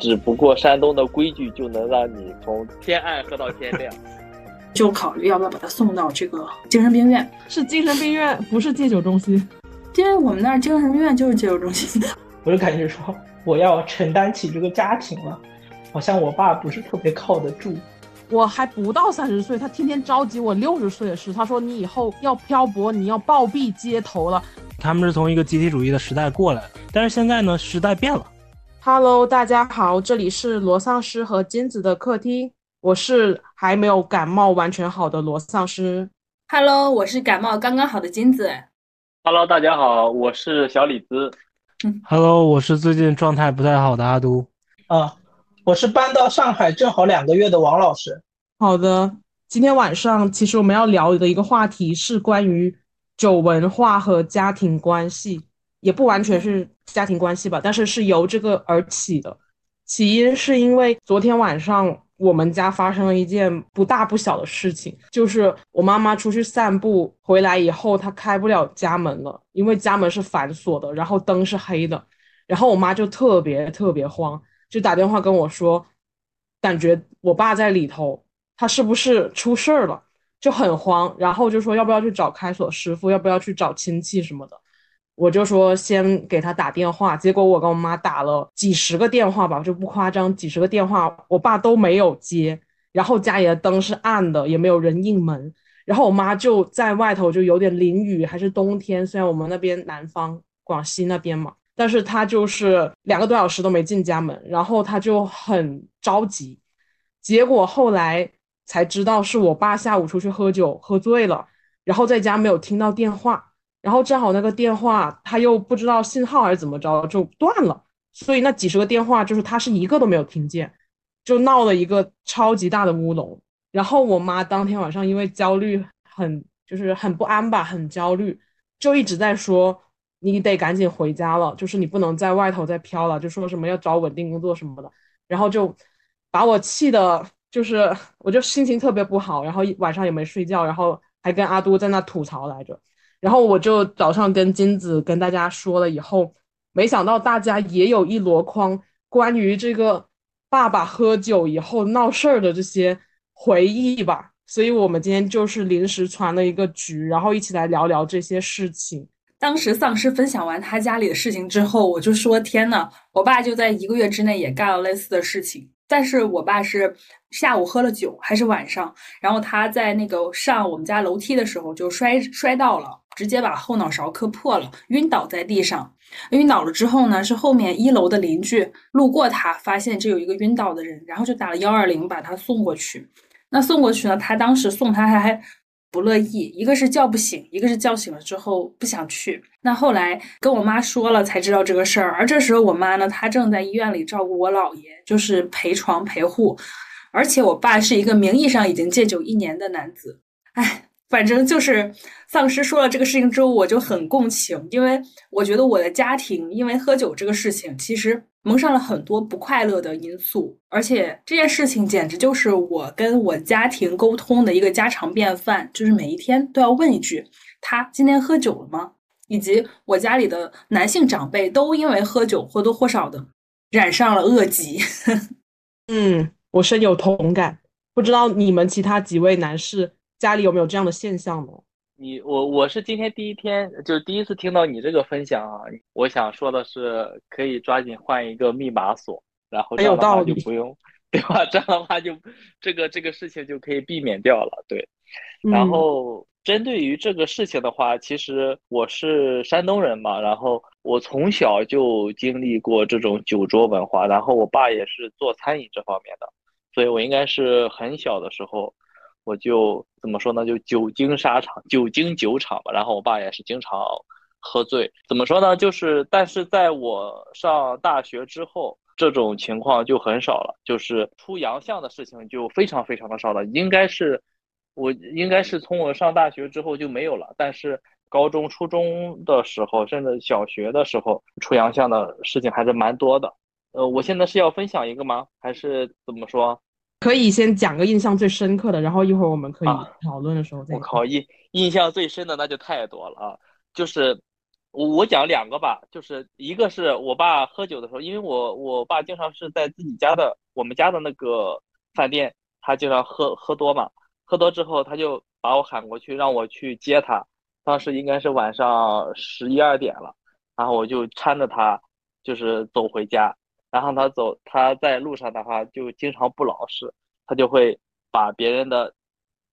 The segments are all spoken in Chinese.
只不过山东的规矩就能让你从天暗喝到天亮，就考虑要不要把他送到这个精神病院。是精神病院，不是戒酒中心。因为我们那儿精神病院就是戒酒中心。我就感觉说，我要承担起这个家庭了，好像我爸不是特别靠得住。我还不到三十岁，他天天着急我六十岁的事。他说你以后要漂泊，你要暴毙街头了。他们是从一个集体主义的时代过来，但是现在呢，时代变了。Hello，大家好，这里是罗丧尸和金子的客厅，我是还没有感冒完全好的罗丧尸。Hello，我是感冒刚刚好的金子。Hello，大家好，我是小李子。Hello，我是最近状态不太好的阿都。啊。我是搬到上海正好两个月的王老师。好的，今天晚上其实我们要聊的一个话题是关于酒文化和家庭关系，也不完全是家庭关系吧，但是是由这个而起的。起因是因为昨天晚上我们家发生了一件不大不小的事情，就是我妈妈出去散步回来以后，她开不了家门了，因为家门是反锁的，然后灯是黑的，然后我妈就特别特别慌。就打电话跟我说，感觉我爸在里头，他是不是出事儿了？就很慌，然后就说要不要去找开锁师傅，要不要去找亲戚什么的。我就说先给他打电话，结果我跟我妈打了几十个电话吧，就不夸张，几十个电话，我爸都没有接。然后家里的灯是暗的，也没有人应门。然后我妈就在外头，就有点淋雨，还是冬天，虽然我们那边南方广西那边嘛。但是他就是两个多小时都没进家门，然后他就很着急，结果后来才知道是我爸下午出去喝酒喝醉了，然后在家没有听到电话，然后正好那个电话他又不知道信号还是怎么着就断了，所以那几十个电话就是他是一个都没有听见，就闹了一个超级大的乌龙。然后我妈当天晚上因为焦虑很就是很不安吧，很焦虑，就一直在说。你得赶紧回家了，就是你不能在外头再飘了，就说什么要找稳定工作什么的，然后就把我气的，就是我就心情特别不好，然后晚上也没睡觉，然后还跟阿都在那吐槽来着，然后我就早上跟金子跟大家说了以后，没想到大家也有一箩筐关于这个爸爸喝酒以后闹事儿的这些回忆吧，所以我们今天就是临时传了一个局，然后一起来聊聊这些事情。当时丧尸分享完他家里的事情之后，我就说：“天呐，我爸就在一个月之内也干了类似的事情。但是我爸是下午喝了酒，还是晚上？然后他在那个上我们家楼梯的时候就摔摔到了，直接把后脑勺磕破了，晕倒在地上。晕倒了之后呢，是后面一楼的邻居路过他，发现这有一个晕倒的人，然后就打了幺二零把他送过去。那送过去呢，他当时送他还。”不乐意，一个是叫不醒，一个是叫醒了之后不想去。那后来跟我妈说了，才知道这个事儿。而这时候我妈呢，她正在医院里照顾我姥爷，就是陪床陪护。而且我爸是一个名义上已经戒酒一年的男子。哎。反正就是丧尸说了这个事情之后，我就很共情，因为我觉得我的家庭因为喝酒这个事情，其实蒙上了很多不快乐的因素，而且这件事情简直就是我跟我家庭沟通的一个家常便饭，就是每一天都要问一句：他今天喝酒了吗？以及我家里的男性长辈都因为喝酒或多或少的染上了恶疾。嗯，我深有同感。不知道你们其他几位男士。家里有没有这样的现象呢？你我我是今天第一天，就是第一次听到你这个分享啊。我想说的是，可以抓紧换一个密码锁，然后这样的话就不用，对吧？这样的话就这个这个事情就可以避免掉了。对，然后针对于这个事情的话，其实我是山东人嘛，然后我从小就经历过这种酒桌文化，然后我爸也是做餐饮这方面的，所以我应该是很小的时候。我就怎么说呢？就久经沙场，久经酒场吧。然后我爸也是经常喝醉。怎么说呢？就是，但是在我上大学之后，这种情况就很少了。就是出洋相的事情就非常非常的少了。应该是，我应该是从我上大学之后就没有了。但是高中、初中的时候，甚至小学的时候，出洋相的事情还是蛮多的。呃，我现在是要分享一个吗？还是怎么说？可以先讲个印象最深刻的，然后一会儿我们可以讨论的时候再。我靠，印印象最深的那就太多了啊！就是我我讲两个吧，就是一个是我爸喝酒的时候，因为我我爸经常是在自己家的我们家的那个饭店，他经常喝喝多嘛，喝多之后他就把我喊过去让我去接他，当时应该是晚上十一二点了，然后我就搀着他就是走回家，然后他走他在路上的话就经常不老实，他就会把别人的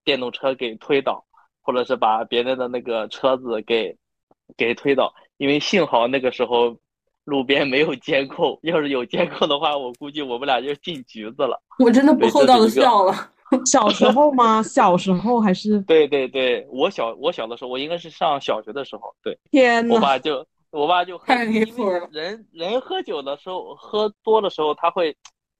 电动车给推倒，或者是把别人的那个车子给。给推倒，因为幸好那个时候路边没有监控，要是有监控的话，我估计我们俩就进局子了。我真的不厚道的笑了。小时候吗？小时候还是？对对对，我小我小的时候，我应该是上小学的时候。对，天呐，我爸就我爸就喝，因为。人人喝酒的时候，喝多的时候，他会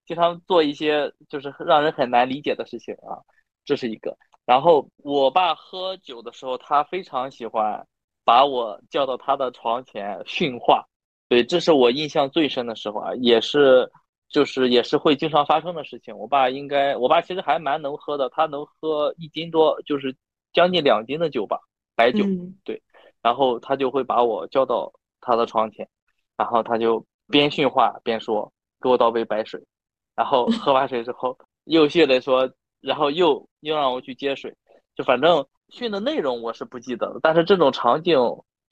经常做一些就是让人很难理解的事情啊，这是一个。然后我爸喝酒的时候，他非常喜欢。把我叫到他的床前训话，对，这是我印象最深的时候啊，也是，就是也是会经常发生的事情。我爸应该，我爸其实还蛮能喝的，他能喝一斤多，就是将近两斤的酒吧，白酒，对，然后他就会把我叫到他的床前，然后他就边训话边说，给我倒杯白水，然后喝完水之后又训的说，然后又又让我去接水，就反正。训的内容我是不记得了，但是这种场景，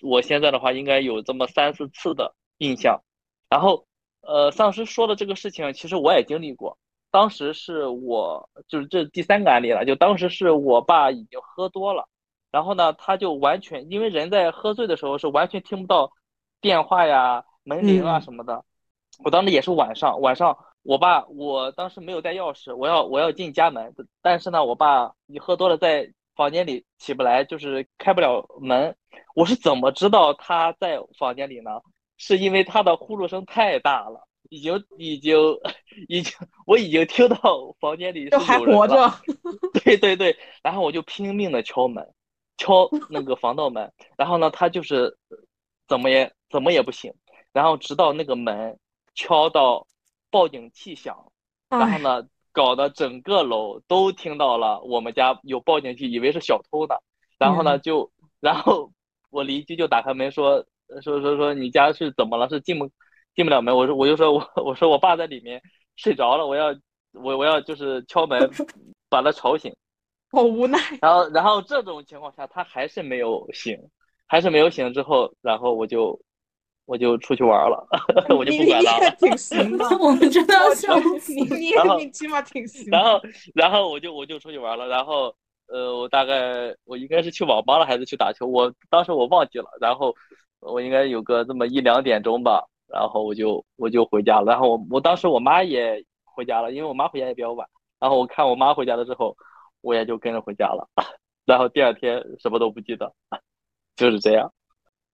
我现在的话应该有这么三四次的印象。然后，呃，丧尸说的这个事情，其实我也经历过。当时是我，就是这第三个案例了，就当时是我爸已经喝多了，然后呢，他就完全因为人在喝醉的时候是完全听不到电话呀、门铃啊什么的。我当时也是晚上，晚上我爸，我当时没有带钥匙，我要我要进家门，但是呢，我爸你喝多了在。房间里起不来，就是开不了门。我是怎么知道他在房间里呢？是因为他的呼噜声太大了，已经已经已经，我已经听到房间里还活着。对对对，然后我就拼命的敲门，敲那个防盗门。然后呢，他就是怎么也怎么也不醒。然后直到那个门敲到报警器响，然后呢。搞得整个楼都听到了，我们家有报警器，以为是小偷呢。然后呢，就然后我邻居就打开门说说说说你家是怎么了？是进不进不了门？我说我就说我我说我爸在里面睡着了，我要我我要就是敲门 把他吵醒。好无奈。然后然后这种情况下他还是没有醒，还是没有醒之后，然后我就。我就出去玩了，我就不管了。挺行的，我们真的要笑死你。你你起码挺行。然后，然后我就我就出去玩了。然后，呃，我大概我应该是去网吧了，还是去打球？我当时我忘记了。然后，我应该有个这么一两点钟吧。然后我就我就回家了。然后我我当时我妈也回家了，因为我妈回家也比较晚。然后我看我妈回家了之后，我也就跟着回家了。然后第二天什么都不记得，就是这样。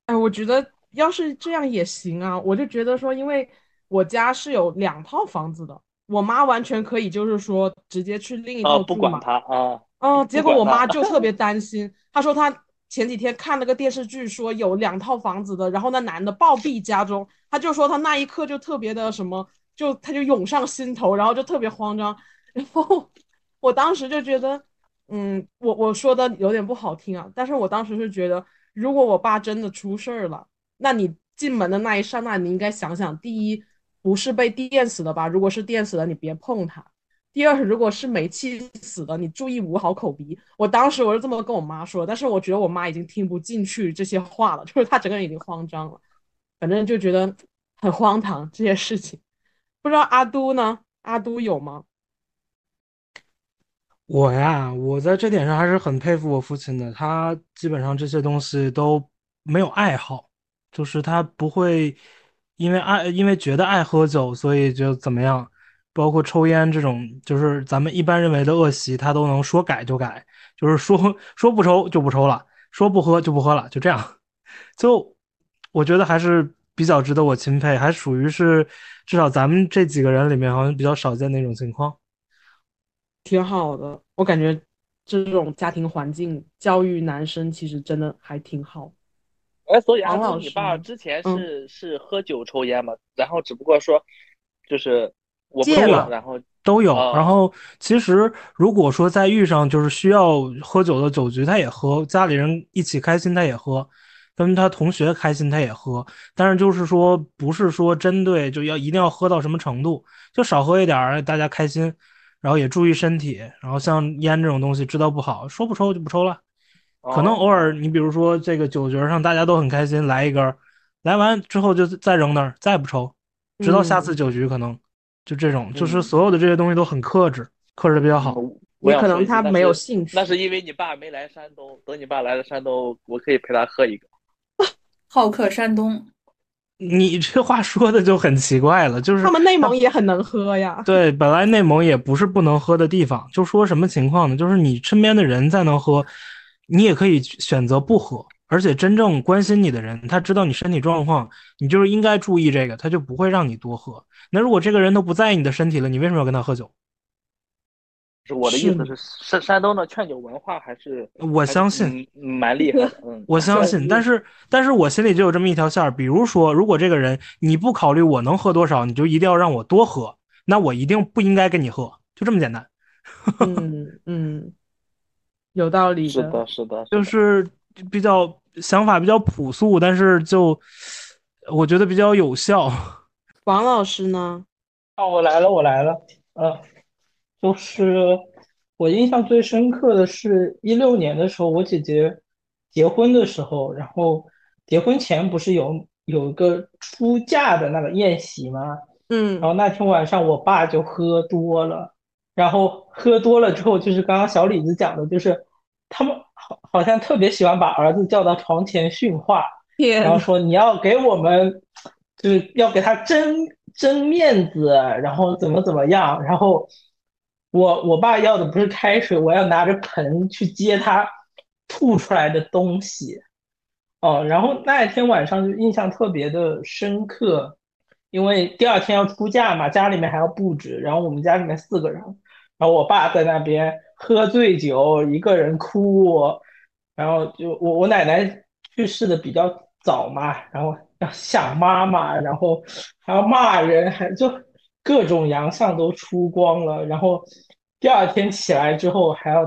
哎，我觉得。要是这样也行啊，我就觉得说，因为我家是有两套房子的，我妈完全可以就是说直接去另一套住嘛。啊，啊，嗯，结果我妈就特别担心，她说她前几天看了个电视剧，说有两套房子的，然后那男的暴毙家中，她就说她那一刻就特别的什么，就她就涌上心头，然后就特别慌张，然后我当时就觉得，嗯，我我说的有点不好听啊，但是我当时是觉得，如果我爸真的出事儿了。那你进门的那一刹那，你应该想想：第一，不是被电死的吧？如果是电死的，你别碰它；第二，如果是煤气死的，你注意捂好口鼻。我当时我是这么跟我妈说，但是我觉得我妈已经听不进去这些话了，就是她整个人已经慌张了，反正就觉得很荒唐这些事情。不知道阿都呢？阿都有吗？我呀，我在这点上还是很佩服我父亲的，他基本上这些东西都没有爱好。就是他不会因为爱，因为觉得爱喝酒，所以就怎么样，包括抽烟这种，就是咱们一般认为的恶习，他都能说改就改，就是说说不抽就不抽了，说不喝就不喝了，就这样。就我觉得还是比较值得我钦佩，还属于是至少咱们这几个人里面好像比较少见那种情况，挺好的。我感觉这种家庭环境教育男生其实真的还挺好。哎，所以阿叔，你爸之前是是喝酒抽烟嘛？然后只不过说，就是我戒了，然后都有。然后其实如果说再遇上就是需要喝酒的酒局，他也喝；家里人一起开心，他也喝。跟他同学开心他也喝，但是就是说不是说针对就要一定要喝到什么程度，就少喝一点儿，大家开心，然后也注意身体。然后像烟这种东西知道不好，说不抽就不抽了。可能偶尔你比如说这个酒局上大家都很开心，来一根，来完之后就再扔那儿，再不抽，直到下次酒局可能就这种，就是所有的这些东西都很克制，克制的比较好。也可能他没有兴趣，那是因为你爸没来山东。等你爸来了山东，我可以陪他喝一个。好客山东，你这话说的就很奇怪了。就是他们内蒙也很能喝呀。对，本来内蒙也不是不能喝的地方。就说什么情况呢？就是你身边的人再能喝，你也可以选择不喝。而且真正关心你的人，他知道你身体状况，你就是应该注意这个，他就不会让你多喝。那如果这个人都不在意你的身体了，你为什么要跟他喝酒？是我的意思是，山山东的劝酒文化还是我相信蛮厉害的。嗯，我相信，但是但是我心里就有这么一条线儿。比如说，如果这个人你不考虑我能喝多少，你就一定要让我多喝，那我一定不应该跟你喝，就这么简单。嗯 嗯，有道理。是的，是的，就是比较想法比较朴素，但是就我觉得比较有效。王老师呢？哦，我来了，我来了。嗯。就是我印象最深刻的是一六年的时候，我姐姐结婚的时候，然后结婚前不是有有一个出嫁的那个宴席吗？嗯，然后那天晚上我爸就喝多了，然后喝多了之后，就是刚刚小李子讲的，就是他们好好像特别喜欢把儿子叫到床前训话，然后说你要给我们就是要给他争争面子，然后怎么怎么样，然后。我我爸要的不是开水，我要拿着盆去接他吐出来的东西，哦，然后那一天晚上就印象特别的深刻，因为第二天要出嫁嘛，家里面还要布置，然后我们家里面四个人，然后我爸在那边喝醉酒，一个人哭，然后就我我奶奶去世的比较早嘛，然后要想妈妈，然后还要骂人，还就。各种洋相都出光了，然后第二天起来之后还要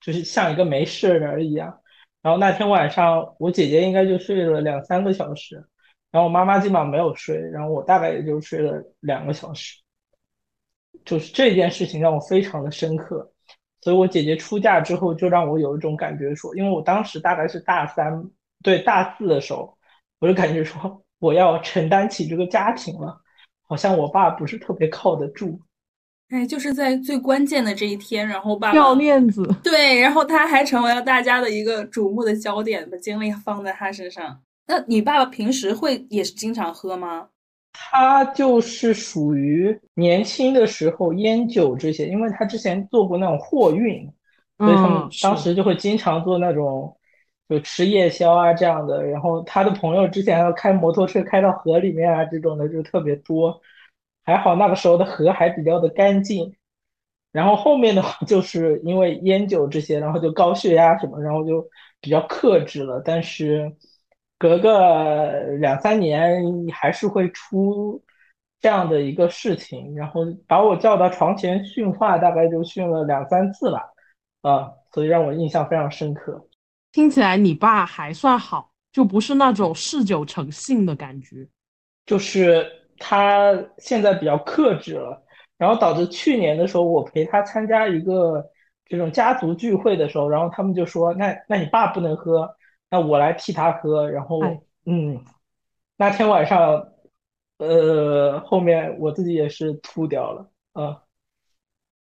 就是像一个没事人一样。然后那天晚上我姐姐应该就睡了两三个小时，然后我妈妈基本上没有睡，然后我大概也就睡了两个小时。就是这件事情让我非常的深刻，所以我姐姐出嫁之后就让我有一种感觉说，因为我当时大概是大三对大四的时候，我就感觉说我要承担起这个家庭了。好像我爸不是特别靠得住，哎，就是在最关键的这一天，然后爸掉链子，对，然后他还成为了大家的一个瞩目的焦点，把精力放在他身上。那你爸爸平时会也是经常喝吗？他就是属于年轻的时候烟酒这些，因为他之前做过那种货运，所以他们当时就会经常做那种。就吃夜宵啊这样的，然后他的朋友之前要开摩托车开到河里面啊这种的就特别多，还好那个时候的河还比较的干净，然后后面的话 就是因为烟酒这些，然后就高血压什么，然后就比较克制了，但是隔个两三年还是会出这样的一个事情，然后把我叫到床前训话，大概就训了两三次吧，啊，所以让我印象非常深刻。听起来你爸还算好，就不是那种嗜酒成性的感觉，就是他现在比较克制了，然后导致去年的时候我陪他参加一个这种家族聚会的时候，然后他们就说：“那那你爸不能喝，那我来替他喝。”然后嗯，那天晚上，呃，后面我自己也是吐掉了啊，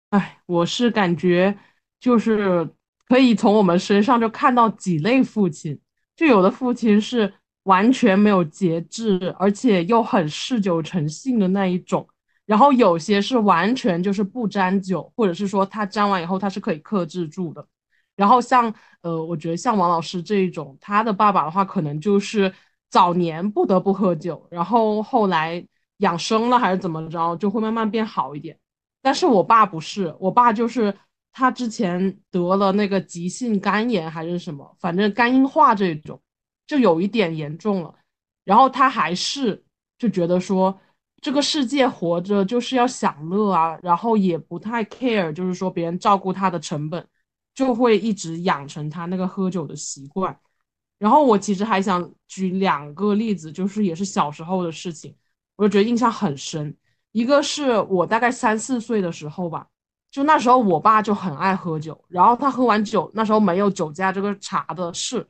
哎，我是感觉就是。可以从我们身上就看到几类父亲，就有的父亲是完全没有节制，而且又很嗜酒成性的那一种，然后有些是完全就是不沾酒，或者是说他沾完以后他是可以克制住的。然后像呃，我觉得像王老师这一种，他的爸爸的话可能就是早年不得不喝酒，然后后来养生了还是怎么着，就会慢慢变好一点。但是我爸不是，我爸就是。他之前得了那个急性肝炎还是什么，反正肝硬化这种，就有一点严重了。然后他还是就觉得说，这个世界活着就是要享乐啊，然后也不太 care，就是说别人照顾他的成本，就会一直养成他那个喝酒的习惯。然后我其实还想举两个例子，就是也是小时候的事情，我就觉得印象很深。一个是我大概三四岁的时候吧，就那时候我爸就很爱喝酒，然后他喝完酒，那时候没有酒驾这个查的事，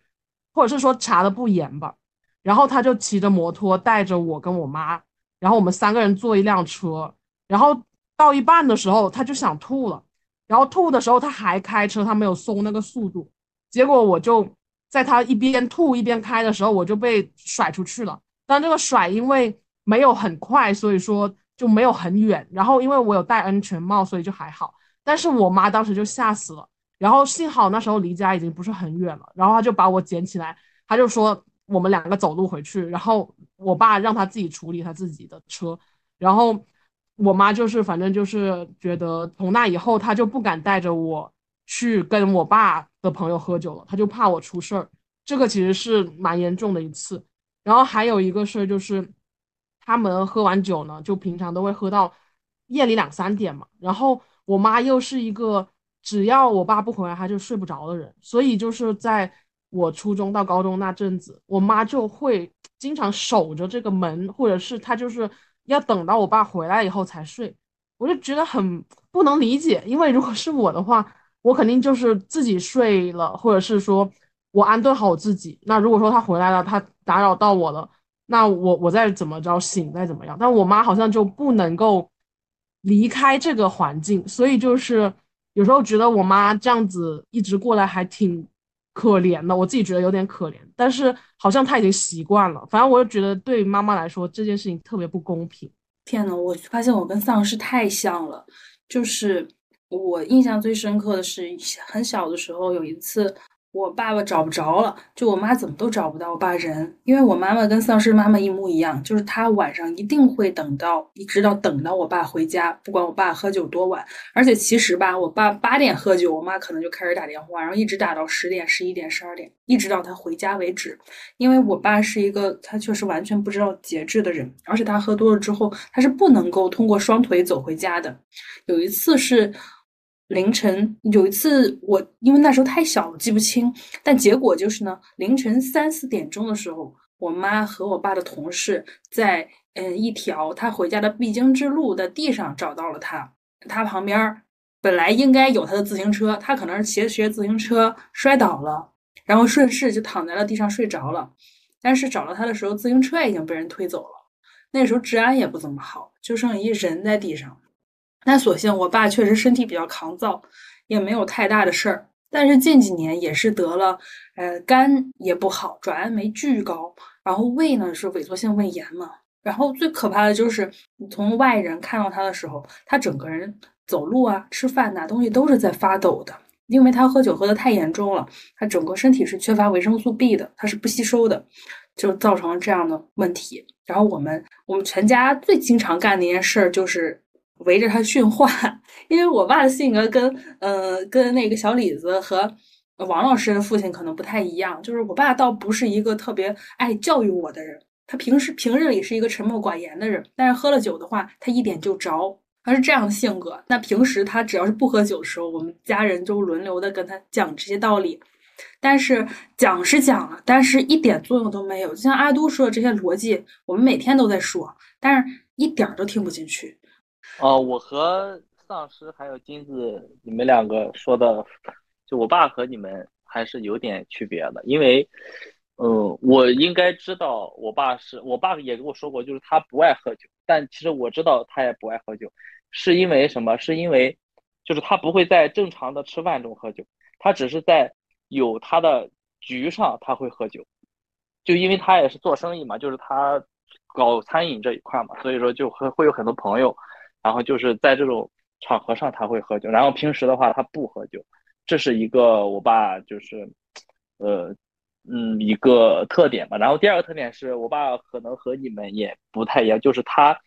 或者是说查的不严吧，然后他就骑着摩托带着我跟我妈，然后我们三个人坐一辆车，然后到一半的时候他就想吐了，然后吐的时候他还开车，他没有松那个速度，结果我就在他一边吐一边开的时候，我就被甩出去了，但这个甩因为没有很快，所以说。就没有很远，然后因为我有戴安全帽，所以就还好。但是我妈当时就吓死了，然后幸好那时候离家已经不是很远了，然后她就把我捡起来，她就说我们两个走路回去，然后我爸让他自己处理他自己的车，然后我妈就是反正就是觉得从那以后她就不敢带着我去跟我爸的朋友喝酒了，她就怕我出事儿。这个其实是蛮严重的一次。然后还有一个事儿就是。他们喝完酒呢，就平常都会喝到夜里两三点嘛。然后我妈又是一个只要我爸不回来，她就睡不着的人。所以就是在我初中到高中那阵子，我妈就会经常守着这个门，或者是她就是要等到我爸回来以后才睡。我就觉得很不能理解，因为如果是我的话，我肯定就是自己睡了，或者是说我安顿好我自己。那如果说他回来了，他打扰到我了。那我我再怎么着醒再怎么样，但我妈好像就不能够离开这个环境，所以就是有时候觉得我妈这样子一直过来还挺可怜的，我自己觉得有点可怜，但是好像他已经习惯了。反正我就觉得对妈妈来说这件事情特别不公平。天呐，我发现我跟丧尸太像了，就是我印象最深刻的是很小的时候有一次。我爸爸找不着了，就我妈怎么都找不到我爸人，因为我妈妈跟丧尸妈妈一模一样，就是她晚上一定会等到，一直到等到我爸回家，不管我爸喝酒多晚。而且其实吧，我爸八点喝酒，我妈可能就开始打电话，然后一直打到十点、十一点、十二点，一直到他回家为止。因为我爸是一个他确实完全不知道节制的人，而且他喝多了之后，他是不能够通过双腿走回家的。有一次是。凌晨有一次，我因为那时候太小了记不清，但结果就是呢，凌晨三四点钟的时候，我妈和我爸的同事在嗯一条他回家的必经之路的地上找到了他，他旁边本来应该有他的自行车，他可能是骑着骑着自行车摔倒了，然后顺势就躺在了地上睡着了，但是找到他的时候，自行车已经被人推走了，那时候治安也不怎么好，就剩一人在地上。但所幸我爸确实身体比较抗造，也没有太大的事儿。但是近几年也是得了，呃，肝也不好，转氨酶巨高，然后胃呢是萎缩性胃炎嘛。然后最可怕的就是你从外人看到他的时候，他整个人走路啊、吃饭拿东西都是在发抖的，因为他喝酒喝的太严重了，他整个身体是缺乏维生素 B 的，他是不吸收的，就造成了这样的问题。然后我们我们全家最经常干的一件事儿就是。围着他训话，因为我爸的性格跟呃跟那个小李子和王老师的父亲可能不太一样，就是我爸倒不是一个特别爱教育我的人，他平时平日里是一个沉默寡言的人，但是喝了酒的话，他一点就着，他是这样的性格。那平时他只要是不喝酒的时候，我们家人就轮流的跟他讲这些道理，但是讲是讲了，但是一点作用都没有。就像阿都说的这些逻辑，我们每天都在说，但是一点儿都听不进去。哦，我和丧尸还有金子，你们两个说的，就我爸和你们还是有点区别的，因为，嗯，我应该知道我爸是我爸也跟我说过，就是他不爱喝酒，但其实我知道他也不爱喝酒，是因为什么？是因为，就是他不会在正常的吃饭中喝酒，他只是在有他的局上他会喝酒，就因为他也是做生意嘛，就是他搞餐饮这一块嘛，所以说就会会有很多朋友。然后就是在这种场合上他会喝酒，然后平时的话他不喝酒，这是一个我爸就是，呃，嗯，一个特点吧。然后第二个特点是我爸可能和你们也不太一样，就是他，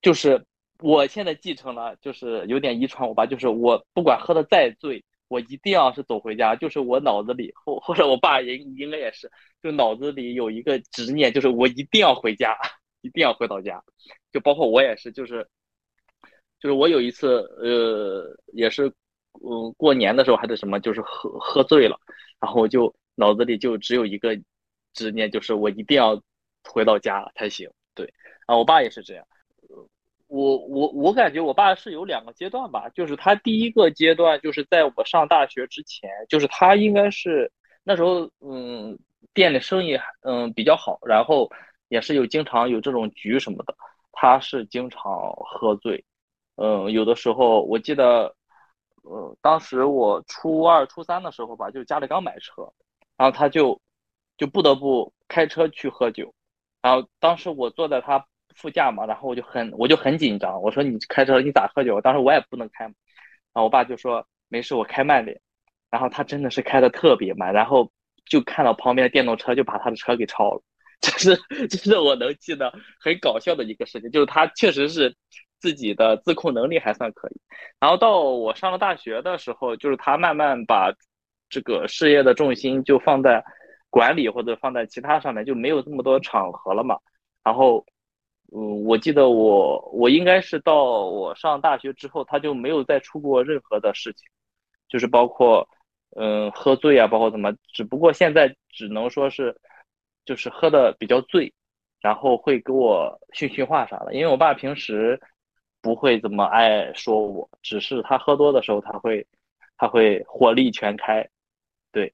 就是我现在继承了，就是有点遗传我爸，就是我不管喝的再醉，我一定要是走回家，就是我脑子里或或者我爸也应该也是，就脑子里有一个执念，就是我一定要回家，一定要回到家，就包括我也是，就是。就是我有一次，呃，也是，嗯，过年的时候还是什么，就是喝喝醉了，然后我就脑子里就只有一个执念，就是我一定要回到家才行。对，啊，我爸也是这样。我我我感觉我爸是有两个阶段吧，就是他第一个阶段就是在我上大学之前，就是他应该是那时候，嗯，店里生意嗯比较好，然后也是有经常有这种局什么的，他是经常喝醉，嗯，有的时候我记得，呃，当时我初二初三的时候吧，就家里刚买车，然后他就就不得不开车去喝酒，然后当时我坐在他。副驾嘛，然后我就很我就很紧张，我说你开车你咋喝酒？当时我也不能开，然后我爸就说没事，我开慢点。然后他真的是开的特别慢，然后就看到旁边的电动车就把他的车给超了，这是这是我能记得很搞笑的一个事情，就是他确实是自己的自控能力还算可以。然后到我上了大学的时候，就是他慢慢把这个事业的重心就放在管理或者放在其他上面，就没有这么多场合了嘛，然后。嗯，我记得我我应该是到我上大学之后，他就没有再出过任何的事情，就是包括嗯喝醉啊，包括怎么，只不过现在只能说是就是喝的比较醉，然后会给我训训话啥的。因为我爸平时不会怎么爱说我，只是他喝多的时候他会他会火力全开，对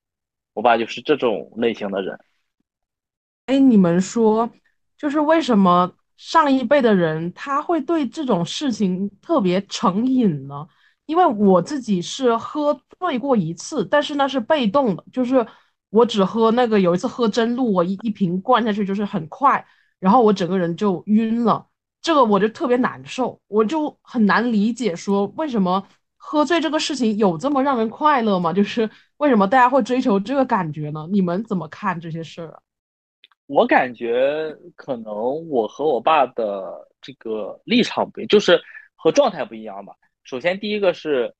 我爸就是这种类型的人。哎，你们说就是为什么？上一辈的人他会对这种事情特别成瘾呢，因为我自己是喝醉过一次，但是那是被动的，就是我只喝那个有一次喝真露，我一一瓶灌下去就是很快，然后我整个人就晕了，这个我就特别难受，我就很难理解说为什么喝醉这个事情有这么让人快乐吗？就是为什么大家会追求这个感觉呢？你们怎么看这些事儿啊？我感觉可能我和我爸的这个立场不一，就是和状态不一样吧。首先，第一个是，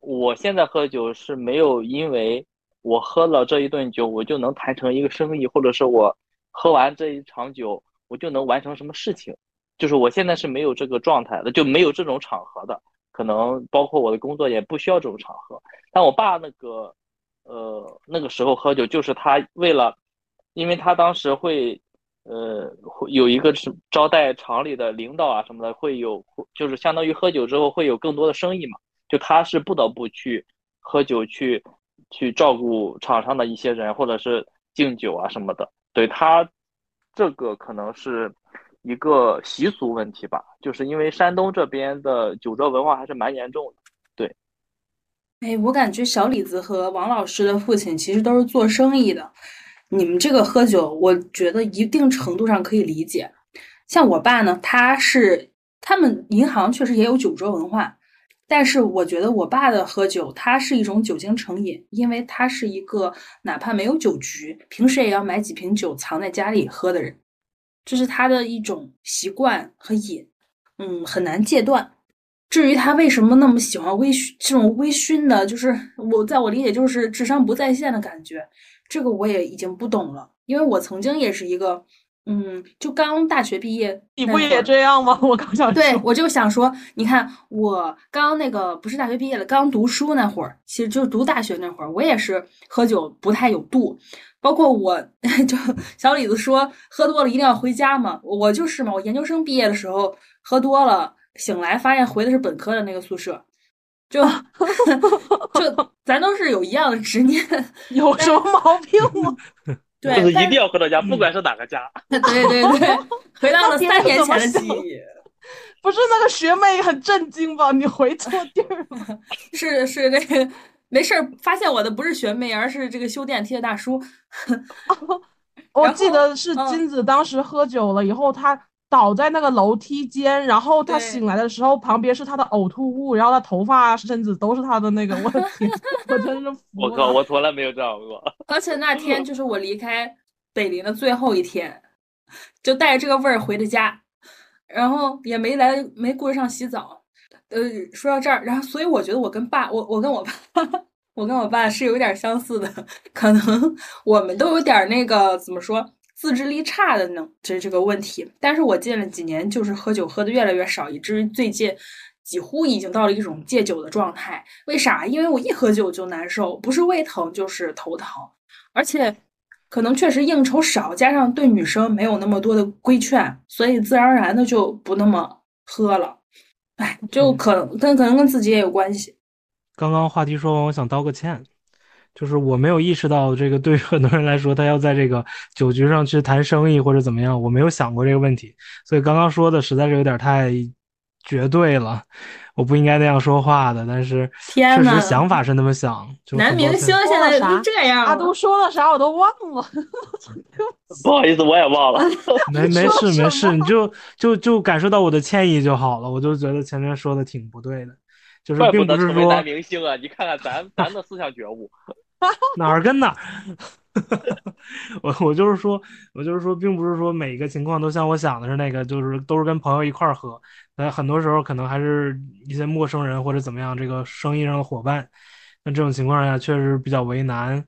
我现在喝酒是没有因为我喝了这一顿酒，我就能谈成一个生意，或者是我喝完这一场酒，我就能完成什么事情。就是我现在是没有这个状态的，就没有这种场合的。可能包括我的工作也不需要这种场合。但我爸那个，呃，那个时候喝酒，就是他为了。因为他当时会，呃，会有一个是招待厂里的领导啊什么的，会有，就是相当于喝酒之后会有更多的生意嘛，就他是不得不去喝酒去去照顾场上的一些人，或者是敬酒啊什么的。对他这个可能是一个习俗问题吧，就是因为山东这边的酒桌文化还是蛮严重的。对，哎，我感觉小李子和王老师的父亲其实都是做生意的。你们这个喝酒，我觉得一定程度上可以理解。像我爸呢，他是他们银行确实也有酒桌文化，但是我觉得我爸的喝酒，他是一种酒精成瘾，因为他是一个哪怕没有酒局，平时也要买几瓶酒藏在家里喝的人，这是他的一种习惯和瘾，嗯，很难戒断。至于他为什么那么喜欢微醺，这种微醺的，就是我在我理解就是智商不在线的感觉。这个我也已经不懂了，因为我曾经也是一个，嗯，就刚大学毕业，你不也这样吗？我刚想对，我就想说，你看我刚那个不是大学毕业了，刚读书那会儿，其实就读大学那会儿，我也是喝酒不太有度，包括我 就小李子说喝多了一定要回家嘛，我就是嘛，我研究生毕业的时候喝多了，醒来发现回的是本科的那个宿舍。就 就咱都是有一样的执念，有什么毛病吗？对，就是一定要回到家，不管是哪个家。对 对对，回到了三年前的记忆。不是那个学妹很震惊吧？你回错地儿了。是是那个没事儿，发现我的不是学妹，而是这个修电梯的大叔。我记得是金子当时喝酒了以后，他。倒在那个楼梯间，然后他醒来的时候，旁边是他的呕吐物，然后他头发、身子都是他的那个，我的天，我真是服了我靠，我从来没有这样过。而且那天就是我离开北林的最后一天，就带着这个味儿回的家，然后也没来没顾得上洗澡。呃，说到这儿，然后所以我觉得我跟爸，我我跟我爸，我跟我爸是有点相似的，可能我们都有点那个怎么说？自制力差的呢，这这个问题。但是我近了几年，就是喝酒喝的越来越少，以至于最近几乎已经到了一种戒酒的状态。为啥？因为我一喝酒就难受，不是胃疼就是头疼。而且可能确实应酬少，加上对女生没有那么多的规劝，所以自然而然的就不那么喝了。哎，就可能跟可能跟自己也有关系。刚刚话题说完，我想道个歉。就是我没有意识到这个，对于很多人来说，他要在这个酒局上去谈生意或者怎么样，我没有想过这个问题，所以刚刚说的实在是有点太绝对了，我不应该那样说话的。但是确实想法是那么想。男明星现在都这样，他都说了啥我都忘了。不好意思，我也忘了。没没事没事，你就就就感受到我的歉意就好了。我就觉得前面说的挺不对的，就是并不是说男明星啊，你看看咱 咱的思想觉悟。哪儿跟哪儿，我我就是说，我就是说，并不是说每一个情况都像我想的是那个，就是都是跟朋友一块儿喝，但很多时候可能还是一些陌生人或者怎么样，这个生意上的伙伴，那这种情况下确实比较为难，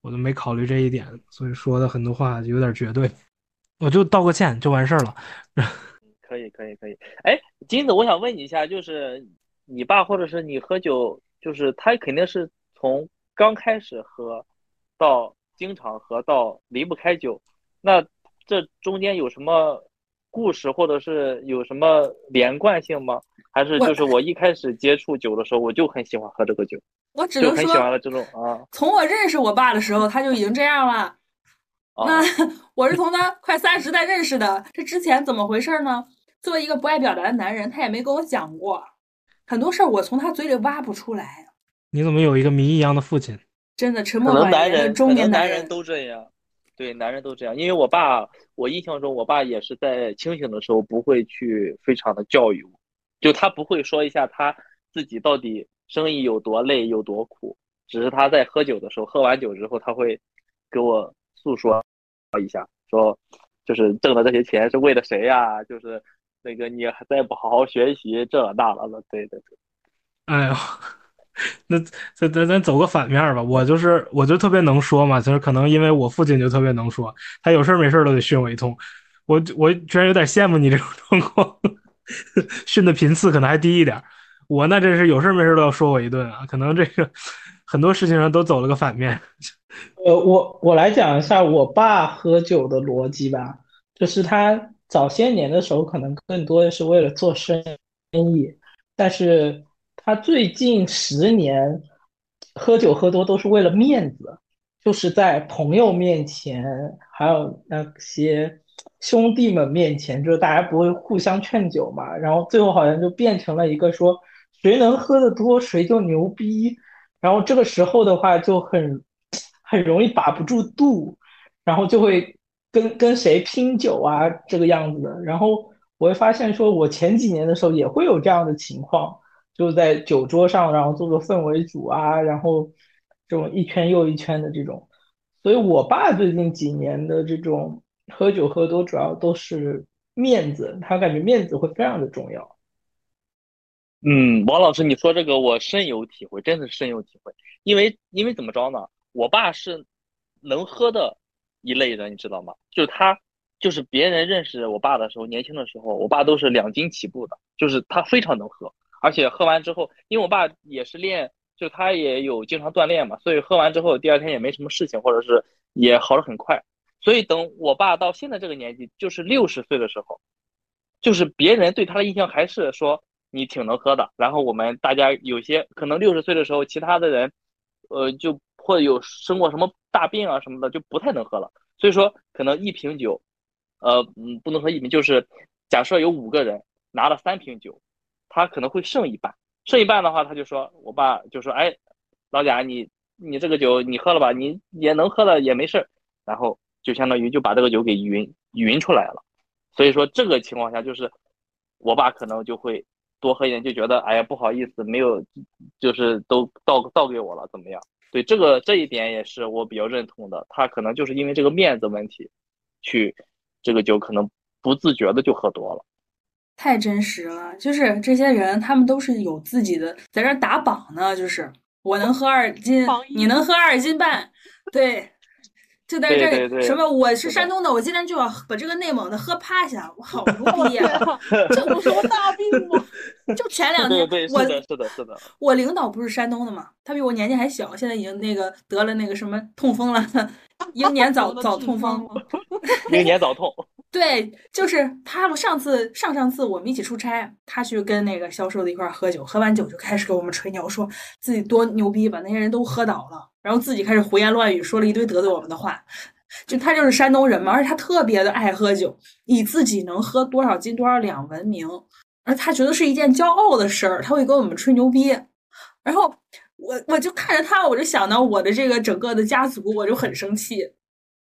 我都没考虑这一点，所以说的很多话有点绝对，我就道个歉就完事儿了。可以可以可以，哎，金子，我想问你一下，就是你爸或者是你喝酒，就是他肯定是从。刚开始喝，到经常喝到离不开酒，那这中间有什么故事，或者是有什么连贯性吗？还是就是我一开始接触酒的时候，我就很喜欢喝这个酒，我只能说很喜欢了这种啊。从我认识我爸的时候，他就已经这样了。那 我是从他快三十代认识的，这之前怎么回事呢？作为一个不爱表达的男人，他也没跟我讲过很多事儿，我从他嘴里挖不出来。你怎么有一个谜一样的父亲？真的沉默寡言的中年男人都这样，对，男人都这样。因为我爸，我印象中，我爸也是在清醒的时候不会去非常的教育我，就他不会说一下他自己到底生意有多累有多苦，只是他在喝酒的时候，喝完酒之后他会给我诉说一下，说就是挣的这些钱是为了谁呀？就是那个你还再不好好学习，这那了了，对对对，哎呦。那咱咱咱走个反面吧，我就是我就特别能说嘛，就是可能因为我父亲就特别能说，他有事没事都得训我一通，我我居然有点羡慕你这种状况，训的频次可能还低一点，我那真是有事没事都要说我一顿啊，可能这个很多事情上都走了个反面。呃，我我来讲一下我爸喝酒的逻辑吧，就是他早些年的时候可能更多的是为了做生意，但是。他最近十年喝酒喝多都是为了面子，就是在朋友面前，还有那些兄弟们面前，就是大家不会互相劝酒嘛。然后最后好像就变成了一个说谁能喝得多谁就牛逼。然后这个时候的话就很 很容易把不住度，然后就会跟跟谁拼酒啊这个样子的。然后我会发现说，我前几年的时候也会有这样的情况。就在酒桌上，然后做做氛围组啊，然后这种一圈又一圈的这种，所以我爸最近几年的这种喝酒喝多，主要都是面子，他感觉面子会非常的重要。嗯，王老师，你说这个我深有体会，真的深有体会。因为因为怎么着呢？我爸是能喝的一类人，你知道吗？就是他，就是别人认识我爸的时候，年轻的时候，我爸都是两斤起步的，就是他非常能喝。而且喝完之后，因为我爸也是练，就他也有经常锻炼嘛，所以喝完之后第二天也没什么事情，或者是也好的很快。所以等我爸到现在这个年纪，就是六十岁的时候，就是别人对他的印象还是说你挺能喝的。然后我们大家有些可能六十岁的时候，其他的人，呃，就或者有生过什么大病啊什么的，就不太能喝了。所以说可能一瓶酒，呃，嗯，不能说一瓶，就是假设有五个人拿了三瓶酒。他可能会剩一半，剩一半的话，他就说，我爸就说，哎，老贾，你你这个酒你喝了吧，你也能喝了也没事儿，然后就相当于就把这个酒给匀匀出来了。所以说这个情况下，就是我爸可能就会多喝一点，就觉得哎呀不好意思，没有，就是都倒倒给我了，怎么样？对这个这一点也是我比较认同的。他可能就是因为这个面子问题，去这个酒可能不自觉的就喝多了。太真实了，就是这些人，他们都是有自己的，在这打榜呢。就是我能喝二斤，你能喝二斤半，对，就在这里什么我是山东的，我今天就要把这个内蒙的喝趴下，我好牛逼啊！这不是什么大病吗？就前两天，我是的，是的，是的。我领导不是山东的嘛，他比我年纪还小，现在已经那个得了那个什么痛风了，英年早早痛风，英年早痛。对，就是他。我上次上上次我们一起出差，他去跟那个销售的一块喝酒，喝完酒就开始给我们吹牛，说自己多牛逼，把那些人都喝倒了，然后自己开始胡言乱语，说了一堆得罪我们的话。就他就是山东人嘛，而且他特别的爱喝酒，以自己能喝多少斤多少两闻名，而他觉得是一件骄傲的事儿，他会跟我们吹牛逼。然后我我就看着他，我就想到我的这个整个的家族，我就很生气。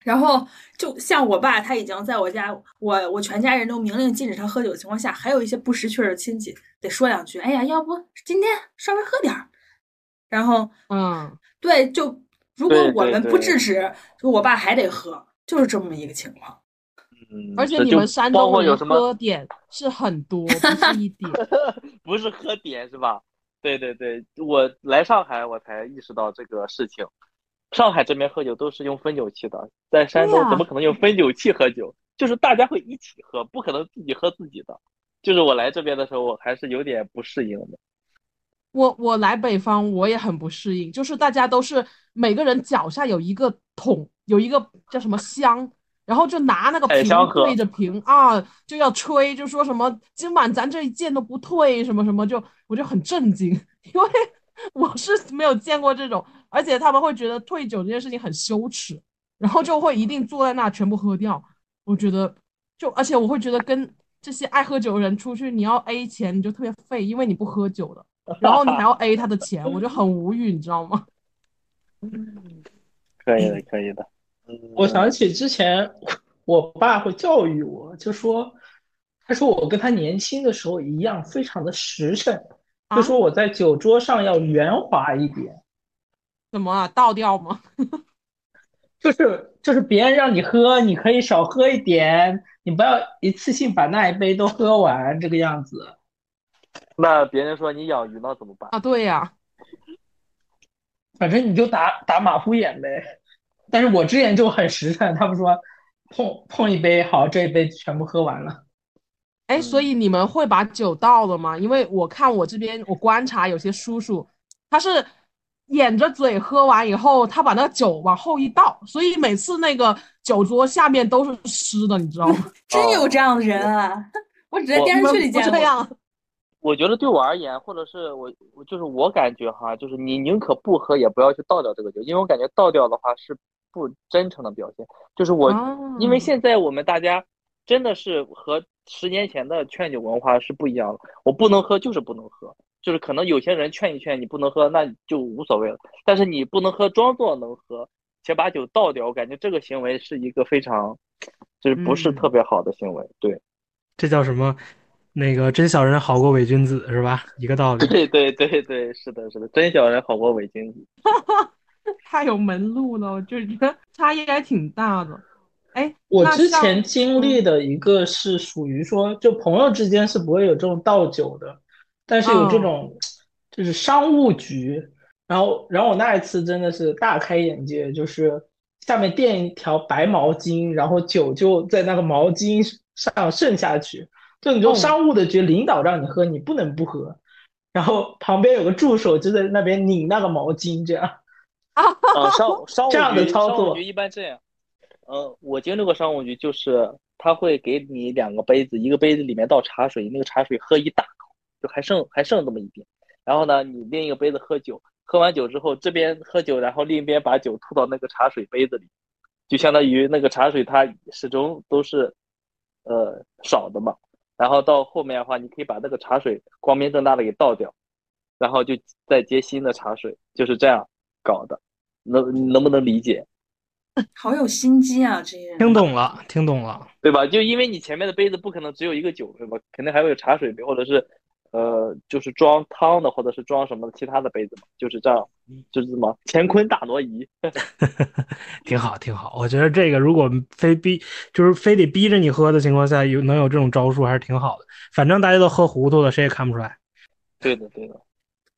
然后就像我爸，他已经在我家，我我全家人都明令禁止他喝酒的情况下，还有一些不识趣的亲戚得说两句。哎呀，要不今天稍微喝点儿。然后，嗯，对，就如果我们不制止，就我爸还得喝，就是这么一个情况。嗯，而且你们山东人喝点是很多，不是一点，不是喝点是吧？对对对，我来上海我才意识到这个事情。上海这边喝酒都是用分酒器的，在山东怎么可能用分酒器喝酒？就是大家会一起喝，不可能自己喝自己的。就是我来这边的时候，我还是有点不适应的。我我来北方，我也很不适应，就是大家都是每个人脚下有一个桶，有一个叫什么箱，然后就拿那个瓶对着瓶啊，就要吹，就说什么今晚咱这一件都不退，什么什么，就我就很震惊，因为我是没有见过这种。而且他们会觉得退酒这件事情很羞耻，然后就会一定坐在那全部喝掉。我觉得，就而且我会觉得跟这些爱喝酒的人出去，你要 A 钱你就特别费，因为你不喝酒的，然后你还要 A 他的钱，我就很无语，你知道吗？可以的，可以的。我想起之前我爸会教育我，就说，他说我跟他年轻的时候一样，非常的实诚，就说我在酒桌上要圆滑一点。怎么啊？倒掉吗？就是就是别人让你喝，你可以少喝一点，你不要一次性把那一杯都喝完，这个样子。那别人说你养鱼了怎么办啊？对呀，反正你就打打马虎眼呗。但是我之前就很实诚，他们说碰碰一杯好，这一杯全部喝完了。哎，所以你们会把酒倒了吗？因为我看我这边，我观察有些叔叔他是。掩着嘴喝完以后，他把那个酒往后一倒，所以每次那个酒桌下面都是湿的，你知道吗？真有这样的人啊！我只在电视剧里见过。这样。我觉得对我而言，或者是我我，就是我感觉哈，就是你宁可不喝，也不要去倒掉这个酒，因为我感觉倒掉的话是不真诚的表现。就是我，因为现在我们大家真的是和十年前的劝酒文化是不一样的。我不能喝就是不能喝。就是可能有些人劝一劝你不能喝，那就无所谓了。但是你不能喝，装作能喝，且把酒倒掉，我感觉这个行为是一个非常，就是不是特别好的行为。对，这叫什么？那个真小人好过伪君子是吧？一个道理。对对对对，是的，是的，真小人好过伪君子。太有门路了，我就觉得 差异还挺大的。哎，我之前经历的一个是属于说，就朋友之间是不会有这种倒酒的。但是有这种，就是商务局，然后，然后我那一次真的是大开眼界，就是下面垫一条白毛巾，然后酒就在那个毛巾上渗下去，就你说商务的局领导让你喝，你不能不喝，然后旁边有个助手就在那边拧那个毛巾，这样，啊，商 商务这样的操作。一般这样，呃，我经历过商务局，就是他会给你两个杯子，一个杯子里面倒茶水，那个茶水喝一大口。就还剩还剩这么一点，然后呢，你另一个杯子喝酒，喝完酒之后，这边喝酒，然后另一边把酒吐到那个茶水杯子里，就相当于那个茶水它始终都是，呃少的嘛。然后到后面的话，你可以把那个茶水光明正大的给倒掉，然后就再接新的茶水，就是这样搞的。能能不能理解？好有心机啊，这些听懂了，听懂了，对吧？就因为你前面的杯子不可能只有一个酒，对吧？肯定还会有茶水杯，或者是。呃，就是装汤的，或者是装什么其他的杯子嘛，就是这样，就是什么乾坤大挪移，挺好，挺好。我觉得这个如果非逼，就是非得逼着你喝的情况下，有能有这种招数还是挺好的。反正大家都喝糊涂了，谁也看不出来。对的，对的。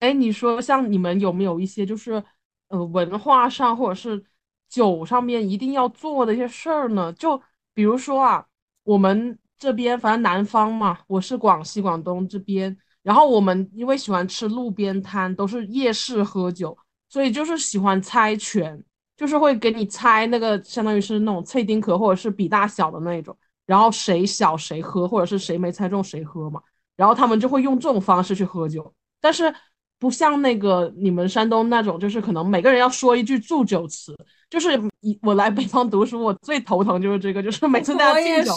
哎，你说像你们有没有一些就是呃文化上或者是酒上面一定要做的一些事儿呢？就比如说啊，我们这边反正南方嘛，我是广西广东这边，然后我们因为喜欢吃路边摊，都是夜市喝酒，所以就是喜欢猜拳，就是会给你猜那个相当于是那种脆丁壳或者是比大小的那种，然后谁小谁喝，或者是谁没猜中谁喝嘛，然后他们就会用这种方式去喝酒，但是。不像那个你们山东那种，就是可能每个人要说一句祝酒词。就是一我来北方读书，我最头疼就是这个，就是每次大家敬酒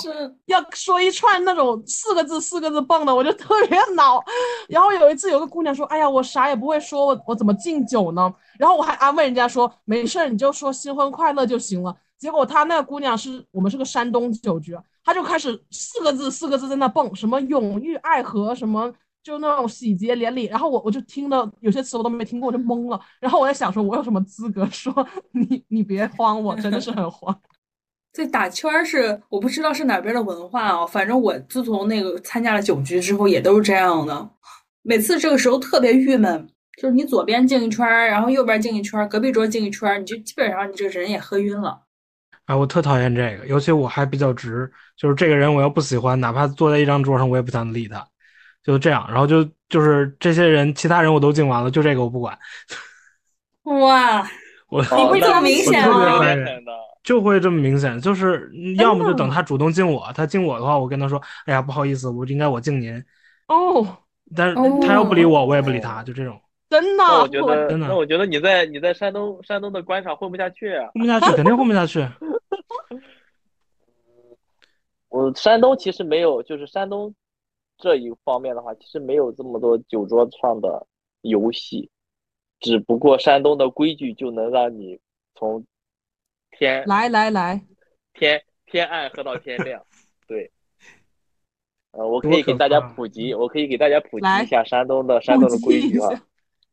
要说一串那种四个字四个字蹦的，我就特别恼。然后有一次有个姑娘说：“哎呀，我啥也不会说，我我怎么敬酒呢？”然后我还安慰人家说：“没事，你就说新婚快乐就行了。”结果她那个姑娘是我们是个山东酒局，她就开始四个字四个字在那蹦，什么永浴爱河什么。就那种喜结连理，然后我我就听到有些词我都没听过，我就懵了。然后我在想，说我有什么资格说你？你别慌，我真的是很慌。这打圈是我不知道是哪边的文化啊，反正我自从那个参加了酒局之后，也都是这样的。每次这个时候特别郁闷，就是你左边敬一圈，然后右边敬一圈，隔壁桌敬一圈，你就基本上你这个人也喝晕了。哎，我特讨厌这个，尤其我还比较直，就是这个人我要不喜欢，哪怕坐在一张桌上，我也不想理他。就这样，然后就就是这些人，其他人我都敬完了，就这个我不管。哇，我你会这么明显吗？就会这么明显，就是要么就等他主动敬我，他敬我的话，我跟他说：“哎呀，不好意思，我应该我敬您。”哦，但是他要不理我，我也不理他，就这种。真的？那我觉得，真的，那我觉得你在你在山东山东的官场混不下去啊！混不下去，肯定混不下去。我山东其实没有，就是山东。这一方面的话，其实没有这么多酒桌上的游戏，只不过山东的规矩就能让你从天来来来天天暗喝到天亮。对，呃，我可以给大家普及，我可以给大家普及一下山东的山东的规矩啊。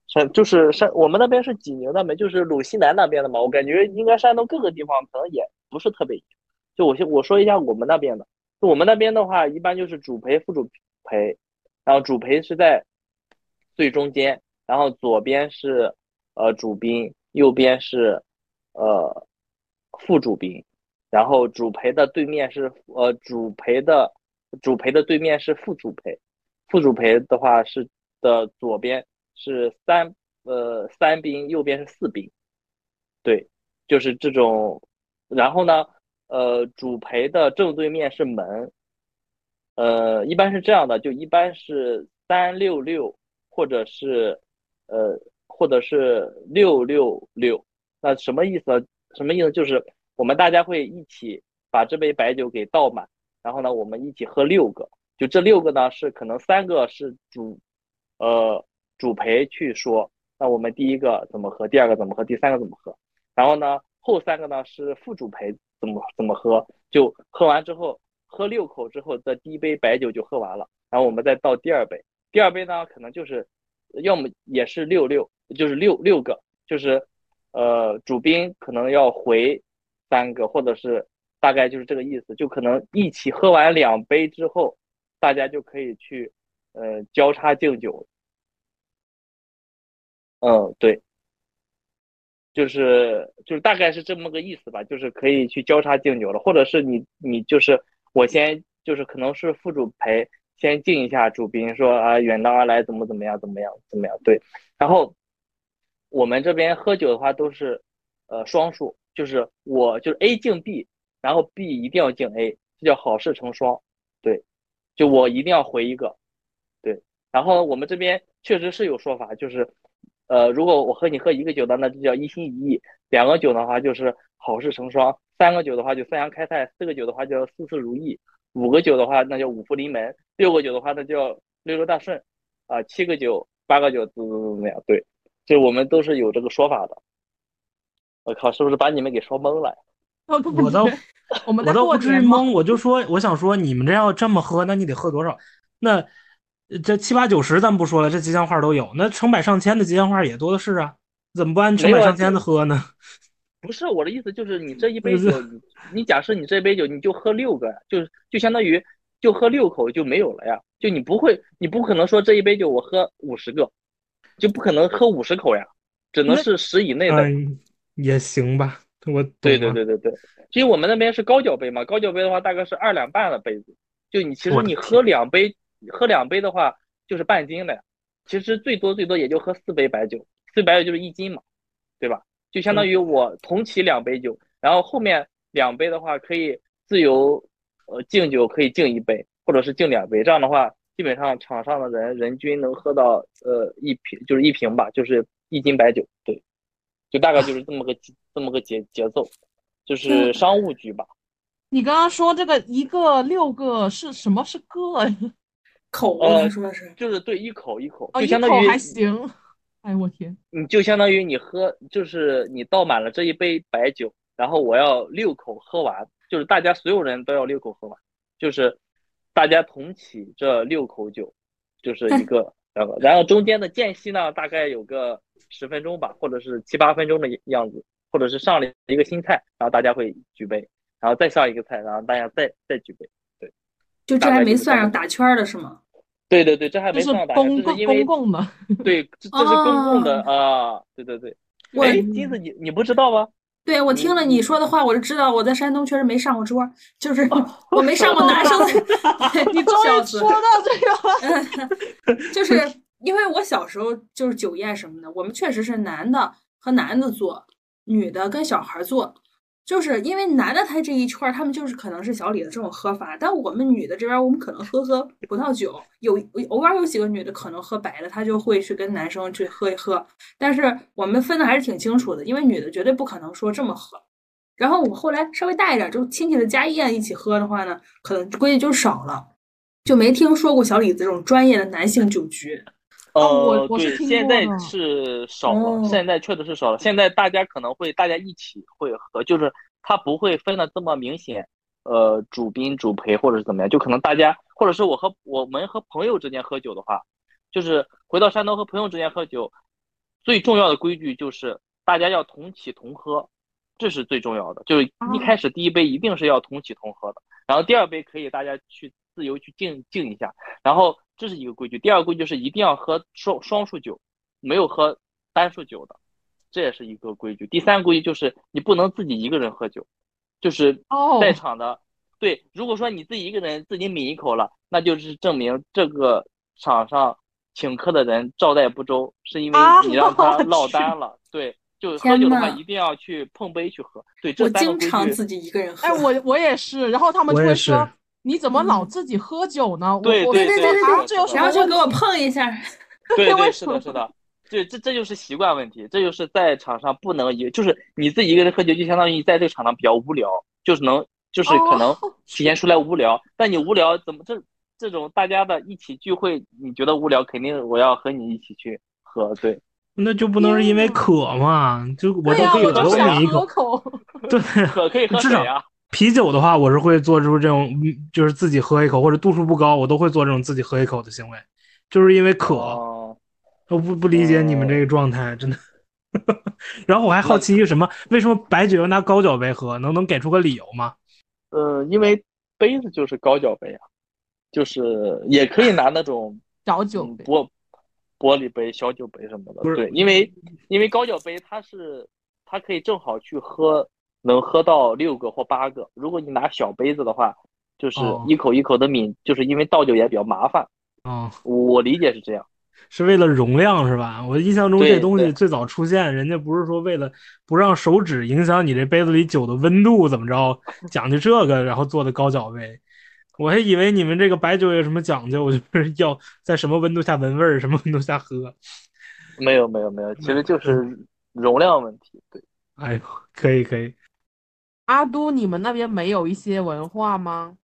山就是山，我们那边是济宁那边，就是鲁西南那边的嘛。我感觉应该山东各个地方可能也不是特别。就我先我说一下我们那边的，就我们那边的话，一般就是主陪、副主。陪，然后主陪是在最中间，然后左边是呃主宾，右边是呃副主宾，然后主陪的对面是呃主陪的主陪的对面是副主陪，副主陪的话是的左边是三呃三宾，右边是四宾，对，就是这种，然后呢呃主陪的正对面是门。呃，一般是这样的，就一般是三六六，或者是呃，或者是六六六。那什么意思？什么意思？就是我们大家会一起把这杯白酒给倒满，然后呢，我们一起喝六个。就这六个呢，是可能三个是主呃主陪去说，那我们第一个怎么喝，第二个怎么喝，第三个怎么喝。然后呢，后三个呢是副主陪怎么怎么喝，就喝完之后。喝六口之后，的第一杯白酒就喝完了，然后我们再倒第二杯。第二杯呢，可能就是，要么也是六六，就是六六个，就是，呃，主宾可能要回三个，或者是大概就是这个意思，就可能一起喝完两杯之后，大家就可以去，呃，交叉敬酒。嗯，对。就是就是大概是这么个意思吧，就是可以去交叉敬酒了，或者是你你就是。我先就是可能是副主陪先敬一下主宾，说啊远道而来怎么怎么样怎么样怎么样对，然后我们这边喝酒的话都是呃双数，就是我就是 A 敬 B，然后 B 一定要敬 A，这叫好事成双，对，就我一定要回一个，对，然后我们这边确实是有说法，就是呃如果我和你喝一个酒的，那就叫一心一意，两个酒的话就是好事成双。三个九的话就三阳开泰，四个九的话叫事事如意，五个九的话那叫五福临门，六个九的话那叫六六大顺，啊，七个九、八个九怎怎怎么样？对，就我们都是有这个说法的。我靠，是不是把你们给说懵了？我都我们我都不至于懵，我就说我想说你们这要这么喝，那你得喝多少？那这七八九十咱不说了，这吉祥话都有，那成百上千的吉祥话也多的是啊，怎么不按成百上千的喝呢？不是我的意思，就是你这一杯酒，你你假设你这杯酒你就喝六个呀，就就相当于就喝六口就没有了呀，就你不会，你不可能说这一杯酒我喝五十个，就不可能喝五十口呀，只能是十以内的。也行吧，我对对对对对，因为我们那边是高脚杯嘛，高脚杯的话大概是二两半的杯子，就你其实你喝两杯，喝两杯的话就是半斤的呀。其实最多最多也就喝四杯白酒，四杯白酒就是一斤嘛，对吧？就相当于我同起两杯酒，然后后面两杯的话可以自由呃敬酒，可以敬一杯或者是敬两杯，这样的话基本上场上的人人均能喝到呃一瓶就是一瓶吧，就是一斤白酒，对。就大概就是这么个这么个节节奏，就是商务局吧。你刚刚说这个一个六个是什么？是个口？呃，说的是就是对一口一口，就相当于还行。哎我天！你就相当于你喝，就是你倒满了这一杯白酒，然后我要六口喝完，就是大家所有人都要六口喝完，就是大家同起这六口酒，就是一个 然后然后中间的间隙呢，大概有个。十分钟吧，或者是七八分钟的样子，或者是上了一个新菜，然后大家会举杯，然后再上一个菜，然后大家再再举杯。对，就这还没算上打圈的是吗？对对对，这还没算打圈，这是因为公共的。对，这这是公共的啊！对对对。我，金子，你你不知道吗？对，我听了你说的话，我就知道我在山东确实没上过桌，就是 我没上过男生的。你终于说到这个了，就是。因为我小时候就是酒宴什么的，我们确实是男的和男的做，女的跟小孩做，就是因为男的他这一圈他们就是可能是小李子这种喝法，但我们女的这边我们可能喝喝葡萄酒，有偶尔有几个女的可能喝白的，她就会去跟男生去喝一喝，但是我们分的还是挺清楚的，因为女的绝对不可能说这么喝。然后我后来稍微大一点，就亲戚的家宴一起喝的话呢，可能规矩就少了，就没听说过小李子这种专业的男性酒局。呃，对，现在是少了，现在确实是少了。现在大家可能会大家一起会喝，就是他不会分的这么明显，呃，主宾主陪或者是怎么样，就可能大家或者是我和我们和朋友之间喝酒的话，就是回到山东和朋友之间喝酒，最重要的规矩就是大家要同起同喝，这是最重要的。就是一开始第一杯一定是要同起同喝的，然后第二杯可以大家去自由去敬敬一下，然后。这是一个规矩，第二个规矩是一定要喝双双数酒，没有喝单数酒的，这也是一个规矩。第三个规矩就是你不能自己一个人喝酒，就是在场的对。如果说你自己一个人自己抿一口了，那就是证明这个场上请客的人招待不周，是因为你让他落单了。对，就喝酒的话一定要去碰杯去喝。对，这三个规矩。我经常自己一个人喝。哎，我我也是，然后他们就会说。你怎么老自己喝酒呢？对对对对对，这有然后就给我碰一下。对对是的，是的，对，这这就是习惯问题，这就是在场上不能一，就是你自己一个人喝酒，就相当于在这个场上比较无聊，就是能，就是可能体现出来无聊。但你无聊怎么这这种大家的一起聚会，你觉得无聊，肯定我要和你一起去喝，对。那就不能是因为渴嘛？就我都可以多抿一口。对，渴可以喝水啊。啤酒的话，我是会做出这种，就是自己喝一口，或者度数不高，我都会做这种自己喝一口的行为，就是因为渴。我不不理解你们这个状态，真的。然后我还好奇一个什么，为什么白酒要拿高脚杯喝？能能给出个理由吗？呃，因为杯子就是高脚杯啊，就是也可以拿那种 小酒玻玻璃杯、小酒杯什么的。对，因为因为高脚杯它是它可以正好去喝。能喝到六个或八个。如果你拿小杯子的话，就是一口一口的抿，就是因为倒酒也比较麻烦。哦，我理解是这样，是为了容量是吧？我印象中这东西最早出现，人家不是说为了不让手指影响你这杯子里酒的温度，怎么着讲究这个，然后做的高脚杯。我还以为你们这个白酒有什么讲究，就 是要在什么温度下闻味儿，什么温度下喝。没有没有没有，其实就是容量问题。对，哎呦，可以可以。阿都，你们那边没有一些文化吗？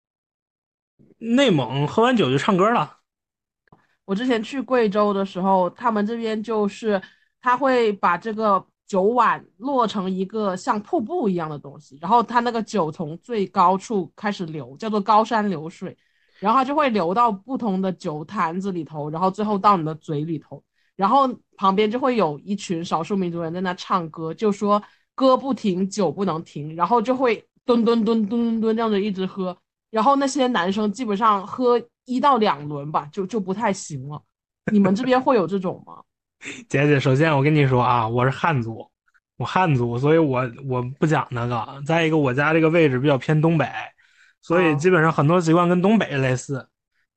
内蒙喝完酒就唱歌了。我之前去贵州的时候，他们这边就是他会把这个酒碗落成一个像瀑布一样的东西，然后他那个酒从最高处开始流，叫做高山流水，然后它就会流到不同的酒坛子里头，然后最后到你的嘴里头，然后旁边就会有一群少数民族人在那唱歌，就说。歌不停，酒不能停，然后就会蹲蹲蹲蹲蹲蹲这样子一直喝，然后那些男生基本上喝一到两轮吧，就就不太行了。你们这边会有这种吗？姐姐，首先我跟你说啊，我是汉族，我汉族，所以我我不讲那个。再一个，我家这个位置比较偏东北，所以基本上很多习惯跟东北类似。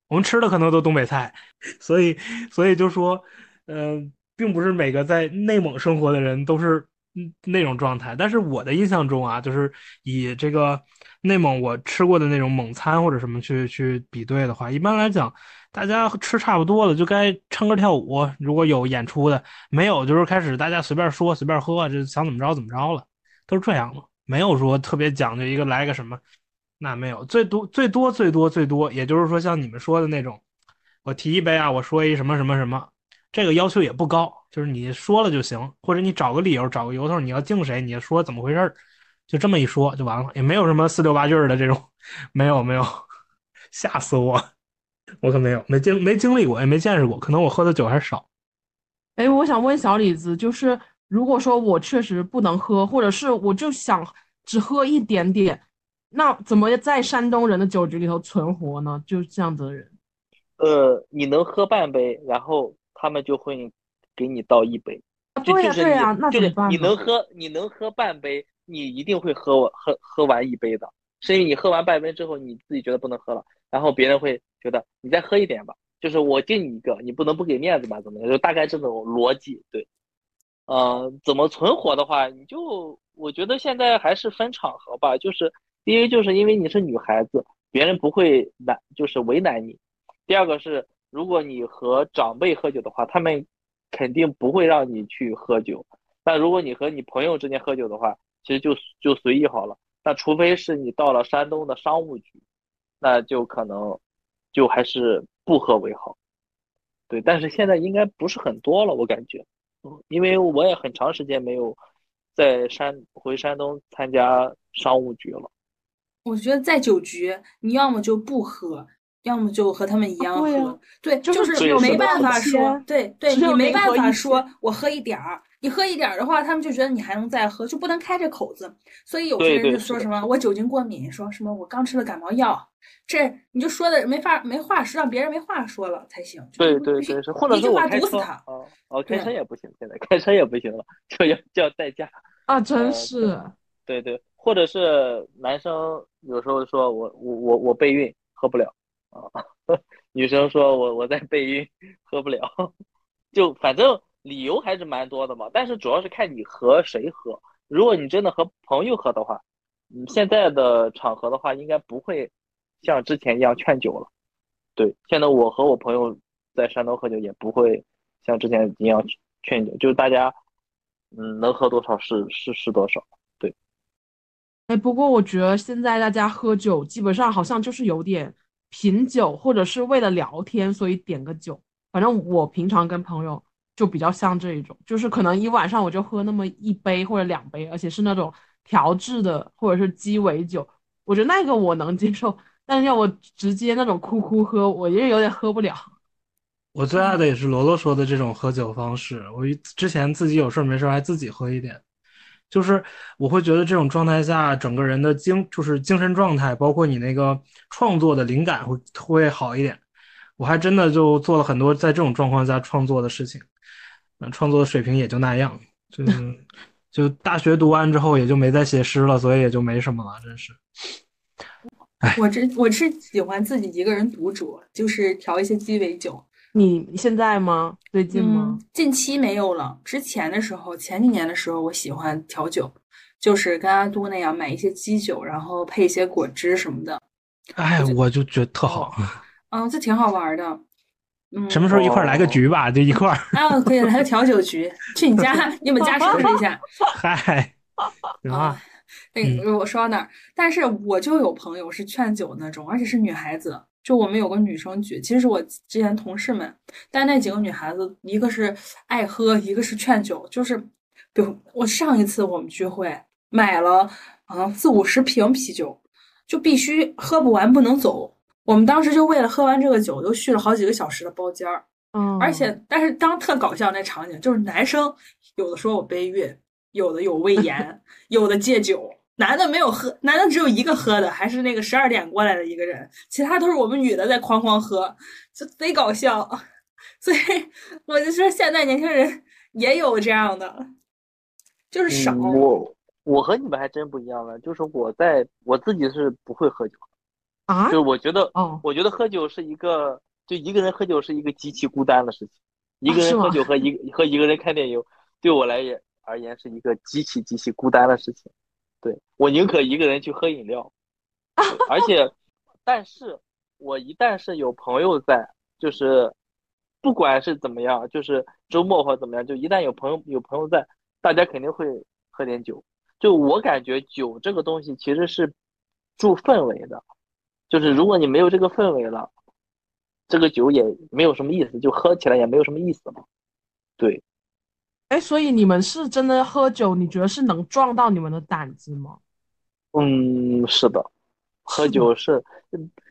我们吃的可能都东北菜，所以所以就说，呃，并不是每个在内蒙生活的人都是那种状态。但是我的印象中啊，就是以这个内蒙我吃过的那种蒙餐或者什么去去比对的话，一般来讲。大家吃差不多了，就该唱歌跳舞。如果有演出的，没有就是开始大家随便说随便喝，就想怎么着怎么着了，都是这样的，没有说特别讲究一个来个什么，那没有，最多最多最多最多，也就是说像你们说的那种，我提一杯啊，我说一什么什么什么，这个要求也不高，就是你说了就行，或者你找个理由找个由头，你要敬谁，你说怎么回事儿就这么一说就完了，也没有什么四六八句的这种，没有没有，吓死我。我可没有，没经没经历过，也没见识过，可能我喝的酒还少。哎，我想问小李子，就是如果说我确实不能喝，或者是我就想只喝一点点，那怎么在山东人的酒局里头存活呢？就是这样子的人，呃，你能喝半杯，然后他们就会给你倒一杯。对呀，对呀，那怎么办？你能喝，你能喝半杯，你一定会喝完喝喝完一杯的，是因为你喝完半杯之后，你自己觉得不能喝了，然后别人会。觉得你再喝一点吧，就是我敬你一个，你不能不给面子吧？怎么样？就大概这种逻辑，对。呃，怎么存活的话，你就我觉得现在还是分场合吧。就是第一，就是因为你是女孩子，别人不会难，就是为难你。第二个是，如果你和长辈喝酒的话，他们肯定不会让你去喝酒。但如果你和你朋友之间喝酒的话，其实就就随意好了。那除非是你到了山东的商务局，那就可能。就还是不喝为好，对，但是现在应该不是很多了，我感觉，因为我也很长时间没有在山回山东参加商务局了。我觉得在酒局，你要么就不喝，要么就和他们一样喝，对，就是没办法说，对，对你没办法说我喝一点儿。你喝一点儿的话，他们就觉得你还能再喝，就不能开这口子。所以有些人就说什么我酒精过敏，说什么我刚吃了感冒药，这你就说的没法没话说，让别人没话说了才行。对对对，是或者一句话毒死他。哦哦，开车也不行，现在开车也不行了，就要就要代驾 啊！真是。对对，或者是男生有时候说我我我我备孕喝不了啊，女生说我我在备孕喝不了，就反正。理由还是蛮多的嘛，但是主要是看你和谁喝。如果你真的和朋友喝的话，嗯，现在的场合的话，应该不会像之前一样劝酒了。对，现在我和我朋友在山东喝酒，也不会像之前一样劝酒，就是大家，嗯，能喝多少是是是多少。对。哎，不过我觉得现在大家喝酒基本上好像就是有点品酒，或者是为了聊天，所以点个酒。反正我平常跟朋友。就比较像这一种，就是可能一晚上我就喝那么一杯或者两杯，而且是那种调制的或者是鸡尾酒，我觉得那个我能接受。但是要我直接那种哭哭喝，我也有点喝不了。我最爱的也是罗罗说的这种喝酒方式。我之前自己有事没事还自己喝一点，就是我会觉得这种状态下，整个人的精就是精神状态，包括你那个创作的灵感会会好一点。我还真的就做了很多在这种状况下创作的事情。嗯创作的水平也就那样，就 就大学读完之后也就没再写诗了，所以也就没什么了，真是。我这我是喜欢自己一个人独酌，就是调一些鸡尾酒。你现在吗？最近吗？近期没有了。之前的时候，前几年的时候，我喜欢调酒，就是跟阿都那样买一些基酒，然后配一些果汁什么的。哎，我就觉得特好。嗯，这挺好玩的。什么时候一块来个局吧？就一块儿啊，可以来个调酒局，去你家，你们家收拾一下。嗨，啊，那我说到那儿，但是我就有朋友是劝酒那种，而且是女孩子。就我们有个女生局，其实是我之前同事们，但那几个女孩子，一个是爱喝，一个是劝酒。就是，比如我上一次我们聚会买了啊四五十瓶啤酒，就必须喝不完不能走。我们当时就为了喝完这个酒，都续了好几个小时的包间儿。嗯，而且，但是当特搞笑那场景，就是男生有的说我背孕，有的有胃炎，有的戒酒，男的没有喝，男的只有一个喝的，还是那个十二点过来的一个人，其他都是我们女的在哐哐喝，就贼搞笑。所以我就说，现在年轻人也有这样的。就是少。我我和你们还真不一样了，就是我在我自己是不会喝酒啊，就是我觉得，哦，我觉得喝酒是一个，就一个人喝酒是一个极其孤单的事情。一个人喝酒和一个和一个人看电影，对我来也而言是一个极其极其孤单的事情。对我宁可一个人去喝饮料，而且，但是我一旦是有朋友在，就是不管是怎么样，就是周末或怎么样，就一旦有朋友有朋友在，大家肯定会喝点酒。就我感觉酒这个东西其实是助氛围的，就是如果你没有这个氛围了。这个酒也没有什么意思，就喝起来也没有什么意思嘛。对，哎，所以你们是真的喝酒？你觉得是能壮到你们的胆子吗？嗯，是的，喝酒是，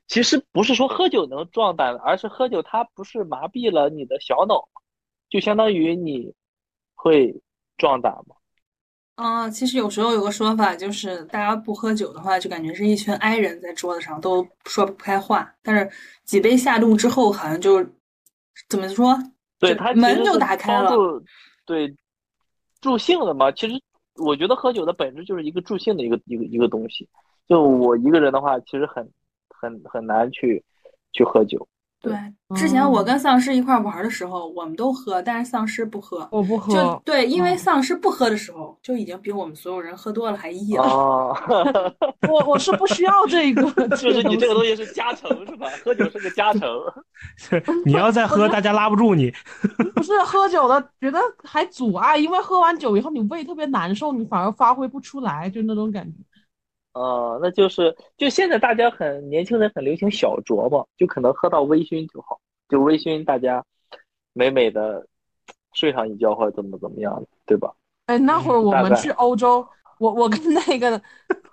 其实不是说喝酒能壮胆，而是喝酒它不是麻痹了你的小脑，就相当于你会壮胆吗。啊，其实有时候有个说法，就是大家不喝酒的话，就感觉是一群 I 人在桌子上都说不开话。但是几杯下肚之后，好像就怎么说？对他门就打开了。对，助兴的嘛。其实我觉得喝酒的本质就是一个助兴的一个一个一个东西。就我一个人的话，其实很很很难去去喝酒。对，之前我跟丧尸一块玩的时候，我们都喝，但是丧尸不喝。我不喝。就对，因为丧尸不喝的时候，就已经比我们所有人喝多了还 意了。哦，我我是不需要这个，就是你这个东西是加成是吧？喝酒是个加成。你要再喝，大家拉不住你。不是喝酒的，觉得还阻碍，因为喝完酒以后你胃特别难受，你反而发挥不出来，就那种感觉。呃，那就是就现在大家很年轻人很流行小酌嘛，就可能喝到微醺就好，就微醺，大家美美的睡上一觉或者怎么怎么样的，对吧？哎，那会儿我们去欧洲，我我跟那个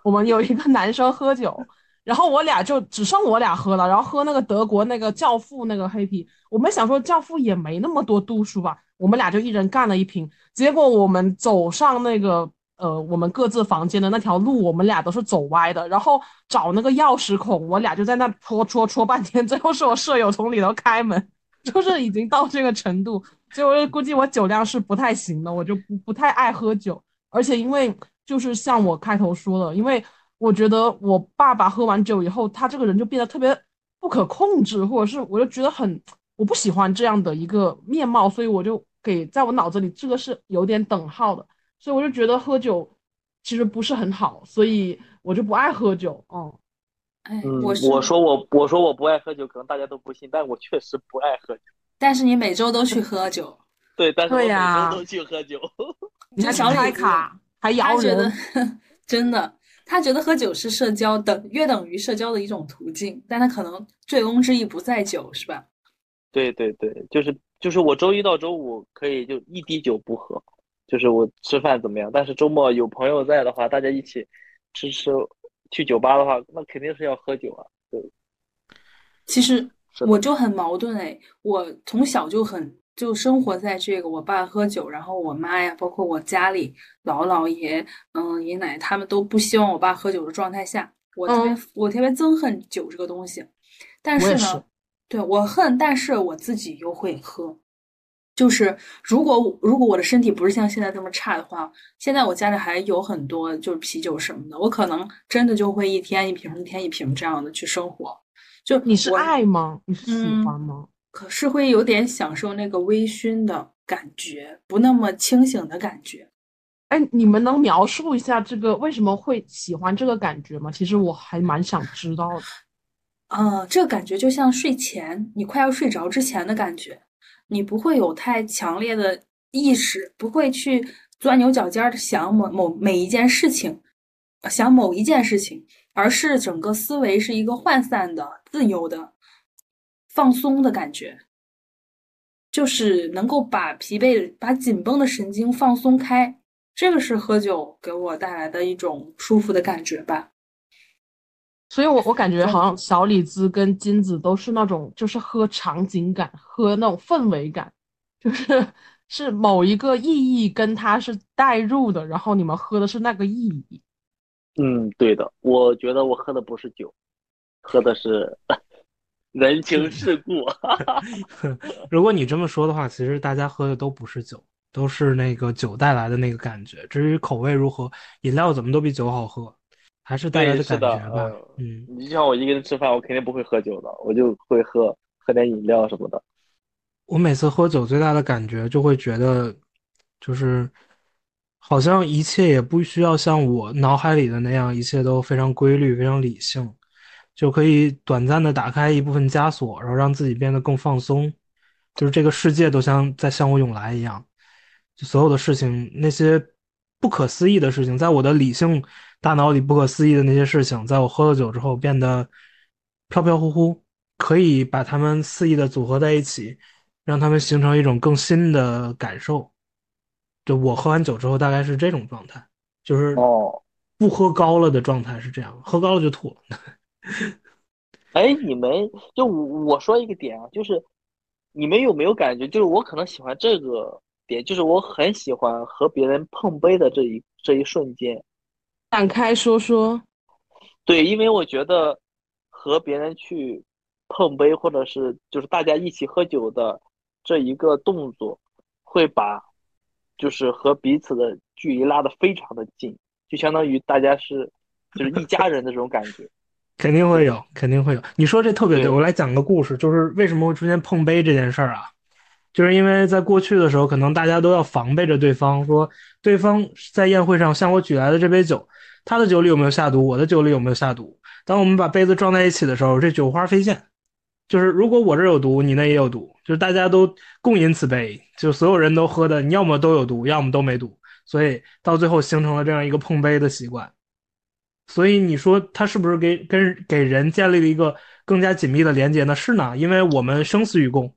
我们有一个男生喝酒，然后我俩就只剩我俩喝了，然后喝那个德国那个教父那个黑啤，我们想说教父也没那么多度数吧，我们俩就一人干了一瓶，结果我们走上那个。呃，我们各自房间的那条路，我们俩都是走歪的，然后找那个钥匙孔，我俩就在那戳戳戳半天，最后是我舍友从里头开门，就是已经到这个程度，所以我就估计我酒量是不太行的，我就不不太爱喝酒，而且因为就是像我开头说的，因为我觉得我爸爸喝完酒以后，他这个人就变得特别不可控制，或者是我就觉得很我不喜欢这样的一个面貌，所以我就给在我脑子里这个是有点等号的。所以我就觉得喝酒其实不是很好，所以我就不爱喝酒。哦，哎，我我说我我说我不爱喝酒，可能大家都不信，但我确实不爱喝酒。但是你每周都去喝酒，对，但是我每周都去喝酒。你还小开卡，还摇人，真的，他觉得喝酒是社交等，约等于社交的一种途径，但他可能醉翁之意不在酒，是吧？对对对，就是就是我周一到周五可以就一滴酒不喝。就是我吃饭怎么样？但是周末有朋友在的话，大家一起吃吃，去酒吧的话，那肯定是要喝酒啊。对，其实我就很矛盾哎，我从小就很就生活在这个我爸喝酒，然后我妈呀，包括我家里姥姥爷、嗯爷奶他们都不希望我爸喝酒的状态下，我特别我特别憎恨酒这个东西。但是呢，对我恨，但是我自己又会喝。就是如果如果我的身体不是像现在这么差的话，现在我家里还有很多就是啤酒什么的，我可能真的就会一天一瓶一天一瓶这样的去生活。就你是爱吗？你是喜欢吗？可是会有点享受那个微醺的感觉，不那么清醒的感觉。哎，你们能描述一下这个为什么会喜欢这个感觉吗？其实我还蛮想知道的。嗯，这个感觉就像睡前你快要睡着之前的感觉。你不会有太强烈的意识，不会去钻牛角尖的想某某每一件事情，想某一件事情，而是整个思维是一个涣散的、自由的、放松的感觉，就是能够把疲惫、把紧绷的神经放松开。这个是喝酒给我带来的一种舒服的感觉吧。所以，我我感觉好像小李子跟金子都是那种，就是喝场景感，喝那种氛围感，就是是某一个意义跟他是代入的，然后你们喝的是那个意义。嗯，对的，我觉得我喝的不是酒，喝的是 人情世故。如果你这么说的话，其实大家喝的都不是酒，都是那个酒带来的那个感觉。至于口味如何，饮料怎么都比酒好喝，还是带来的感觉吧。嗯，你像我一个人吃饭，我肯定不会喝酒的，我就会喝喝点饮料什么的。我每次喝酒最大的感觉就会觉得，就是好像一切也不需要像我脑海里的那样，一切都非常规律、非常理性。就可以短暂的打开一部分枷锁，然后让自己变得更放松，就是这个世界都像在向我涌来一样，就所有的事情，那些不可思议的事情，在我的理性大脑里不可思议的那些事情，在我喝了酒之后变得飘飘忽忽，可以把它们肆意的组合在一起，让它们形成一种更新的感受。就我喝完酒之后大概是这种状态，就是哦，不喝高了的状态是这样，喝高了就吐了。哎，你们就我说一个点啊，就是你们有没有感觉？就是我可能喜欢这个点，就是我很喜欢和别人碰杯的这一这一瞬间。展开说说。对，因为我觉得和别人去碰杯，或者是就是大家一起喝酒的这一个动作，会把就是和彼此的距离拉得非常的近，就相当于大家是就是一家人的这种感觉。肯定会有，肯定会有。你说这特别对，我来讲个故事，就是为什么会出现碰杯这件事儿啊？就是因为在过去的时候，可能大家都要防备着对方，说对方在宴会上向我举来的这杯酒，他的酒里有没有下毒，我的酒里有没有下毒。当我们把杯子撞在一起的时候，这酒花飞溅，就是如果我这有毒，你那也有毒，就是大家都共饮此杯，就所有人都喝的，你要么都有毒，要么都没毒，所以到最后形成了这样一个碰杯的习惯。所以你说他是不是给跟给人建立了一个更加紧密的连接呢？是呢，因为我们生死与共。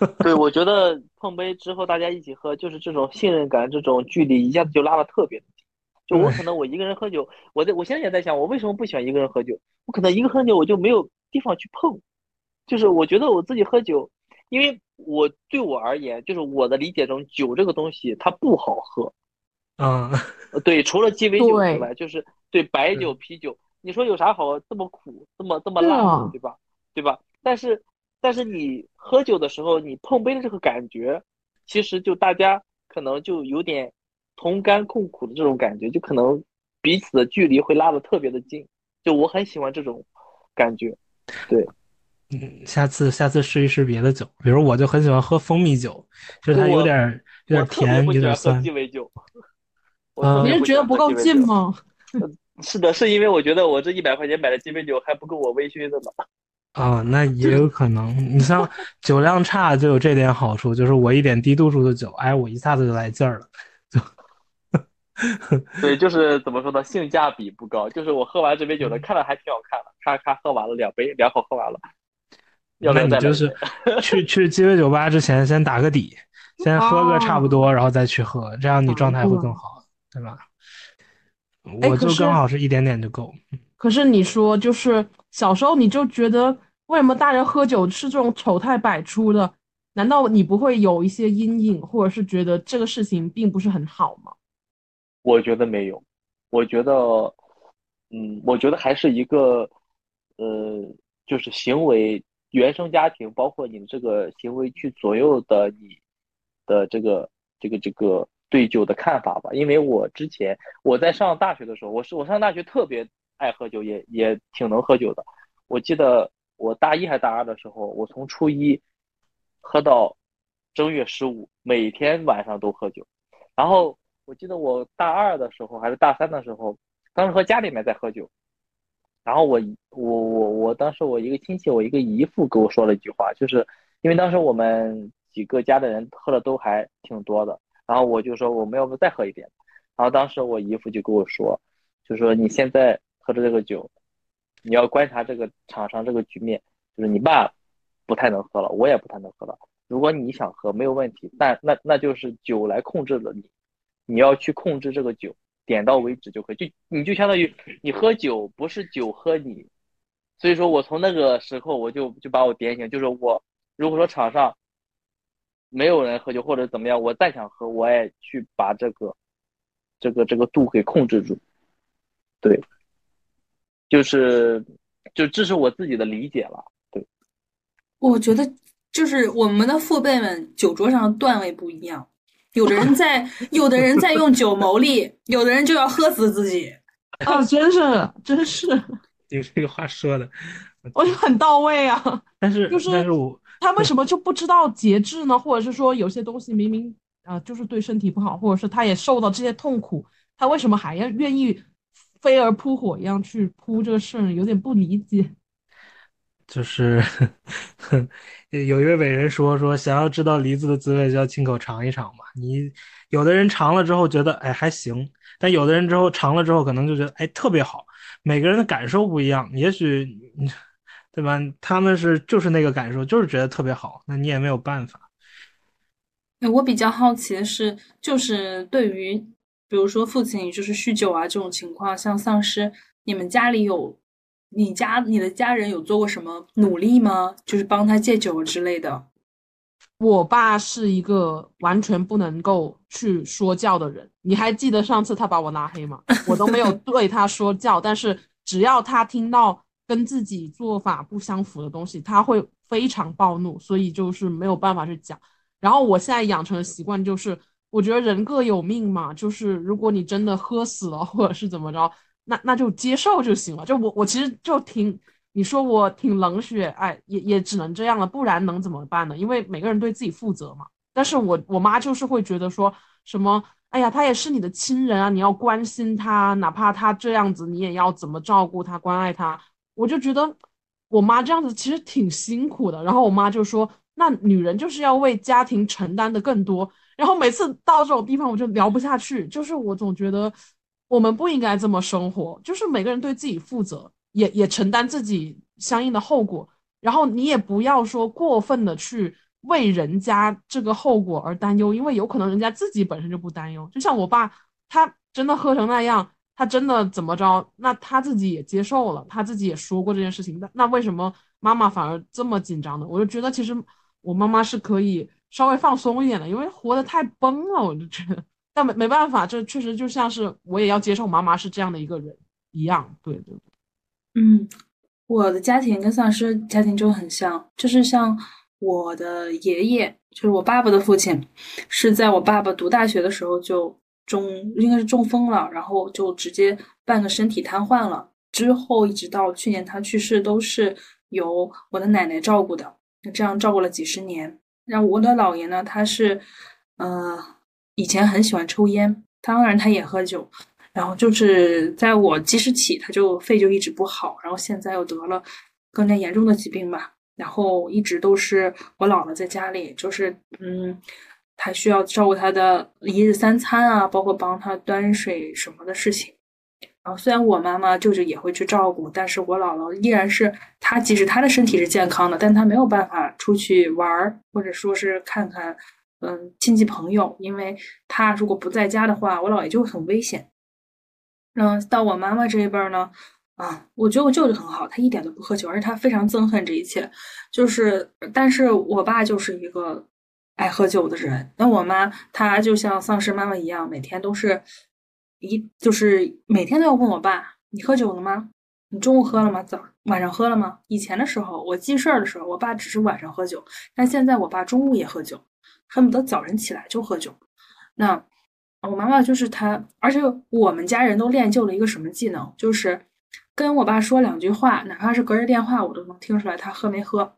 对，我觉得碰杯之后大家一起喝，就是这种信任感，这种距离一下子就拉的特别近。就我可能我一个人喝酒，我在我现在也在想，我为什么不喜欢一个人喝酒？我可能一个喝酒我就没有地方去碰。就是我觉得我自己喝酒，因为我对我而言，就是我的理解中，酒这个东西它不好喝。嗯，对，除了鸡尾酒之外，就是。对白酒、啤酒，你说有啥好？这么苦，这么这么辣，对吧？对吧？但是，但是你喝酒的时候，你碰杯的这个感觉，其实就大家可能就有点同甘共苦的这种感觉，就可能彼此的距离会拉的特别的近。就我很喜欢这种感觉。对，嗯，下次下次试一试别的酒，比如我就很喜欢喝蜂蜜酒，就是它有点有点甜，有点酸。鸡尾酒，你是觉得不够劲吗？是的，是因为我觉得我这一百块钱买的鸡尾酒还不够我微醺的呢。啊，那也有可能。你像 酒量差就有这点好处，就是我一点低度数的酒，哎，我一下子就来劲儿了。就，对，就是怎么说呢，性价比不高。就是我喝完这杯酒呢，看着还挺好看的，咔咔喝完了两杯，两口喝完了。那你就是去去鸡尾酒吧之前先打个底，先喝个差不多，然后再去喝，这样你状态会更好，对吧？我就刚好是一点点就够。可是你说，就是小时候你就觉得，为什么大人喝酒是这种丑态百出的？难道你不会有一些阴影，或者是觉得这个事情并不是很好吗？我觉得没有，我觉得，嗯，我觉得还是一个，呃，就是行为原生家庭，包括你这个行为去左右的你的这个这个这个。对酒的看法吧，因为我之前我在上大学的时候，我是我上大学特别爱喝酒，也也挺能喝酒的。我记得我大一还大二的时候，我从初一喝到正月十五，每天晚上都喝酒。然后我记得我大二的时候还是大三的时候，当时和家里面在喝酒。然后我我我我当时我一个亲戚，我一个姨父跟我说了一句话，就是因为当时我们几个家的人喝的都还挺多的。然后我就说我们要不再喝一点，然后当时我姨父就跟我说，就说你现在喝的这个酒，你要观察这个场上这个局面，就是你爸不太能喝了，我也不太能喝了。如果你想喝没有问题，但那那就是酒来控制了你，你要去控制这个酒，点到为止就可以。就你就相当于你喝酒不是酒喝你，所以说我从那个时候我就就把我点醒，就是我如果说场上。没有人喝酒或者怎么样，我再想喝，我也去把这个，这个这个度给控制住。对，就是，就这是我自己的理解了。对，我觉得就是我们的父辈们酒桌上的段位不一样，有的人在，有的人在用酒谋利，有的人就要喝死自己。啊，真是，真是，你这个话说的，我就很到位啊。但是，就是，但是我他为什么就不知道节制呢？或者是说，有些东西明明啊，就是对身体不好，或者是他也受到这些痛苦，他为什么还要愿意飞蛾扑火一样去扑这个事儿？有点不理解。就是，有一位伟人说说，想要知道梨子的滋味，就要亲口尝一尝嘛。你有的人尝了之后觉得哎还行，但有的人之后尝了之后可能就觉得哎特别好。每个人的感受不一样，也许，对吧？他们是就是那个感受，就是觉得特别好，那你也没有办法。我比较好奇的是，就是对于比如说父亲就是酗酒啊这种情况，像丧尸，你们家里有？你家你的家人有做过什么努力吗？就是帮他戒酒之类的。我爸是一个完全不能够去说教的人。你还记得上次他把我拉黑吗？我都没有 对他说教，但是只要他听到跟自己做法不相符的东西，他会非常暴怒，所以就是没有办法去讲。然后我现在养成的习惯就是，我觉得人各有命嘛，就是如果你真的喝死了，或者是怎么着。那那就接受就行了，就我我其实就挺你说我挺冷血，哎，也也只能这样了，不然能怎么办呢？因为每个人对自己负责嘛。但是我我妈就是会觉得说什么，哎呀，他也是你的亲人啊，你要关心他，哪怕他这样子，你也要怎么照顾他，关爱他。我就觉得我妈这样子其实挺辛苦的。然后我妈就说，那女人就是要为家庭承担的更多。然后每次到这种地方，我就聊不下去，就是我总觉得。我们不应该这么生活，就是每个人对自己负责，也也承担自己相应的后果。然后你也不要说过分的去为人家这个后果而担忧，因为有可能人家自己本身就不担忧。就像我爸，他真的喝成那样，他真的怎么着，那他自己也接受了，他自己也说过这件事情。那那为什么妈妈反而这么紧张呢？我就觉得其实我妈妈是可以稍微放松一点的，因为活得太崩了，我就觉得。但没没办法，这确实就像是我也要接受妈妈是这样的一个人一样，对对对。嗯，我的家庭跟丧尸家庭就很像，就是像我的爷爷，就是我爸爸的父亲，是在我爸爸读大学的时候就中应该是中风了，然后就直接半个身体瘫痪了，之后一直到去年他去世，都是由我的奶奶照顾的，这样照顾了几十年。然后我的姥爷呢，他是呃。以前很喜欢抽烟，当然他也喝酒，然后就是在我记事起，他就肺就一直不好，然后现在又得了更加严重的疾病吧，然后一直都是我姥姥在家里，就是嗯，他需要照顾他的一日三餐啊，包括帮他端水什么的事情。虽然我妈妈舅舅也会去照顾，但是我姥姥依然是她，即使她的身体是健康的，但她没有办法出去玩儿，或者说是看看。嗯，亲戚朋友，因为她如果不在家的话，我姥爷就会很危险。嗯，到我妈妈这一辈儿呢，啊，我觉得我舅舅很好，他一点都不喝酒，而且他非常憎恨这一切。就是，但是我爸就是一个爱喝酒的人。那我妈，她就像丧尸妈妈一样，每天都是一，就是每天都要问我爸：“你喝酒了吗？你中午喝了吗？早晚上喝了吗？”以前的时候，我记事儿的时候，我爸只是晚上喝酒，但现在我爸中午也喝酒。恨不得早晨起来就喝酒，那我妈妈就是她，而且我们家人都练就了一个什么技能，就是跟我爸说两句话，哪怕是隔着电话，我都能听出来他喝没喝。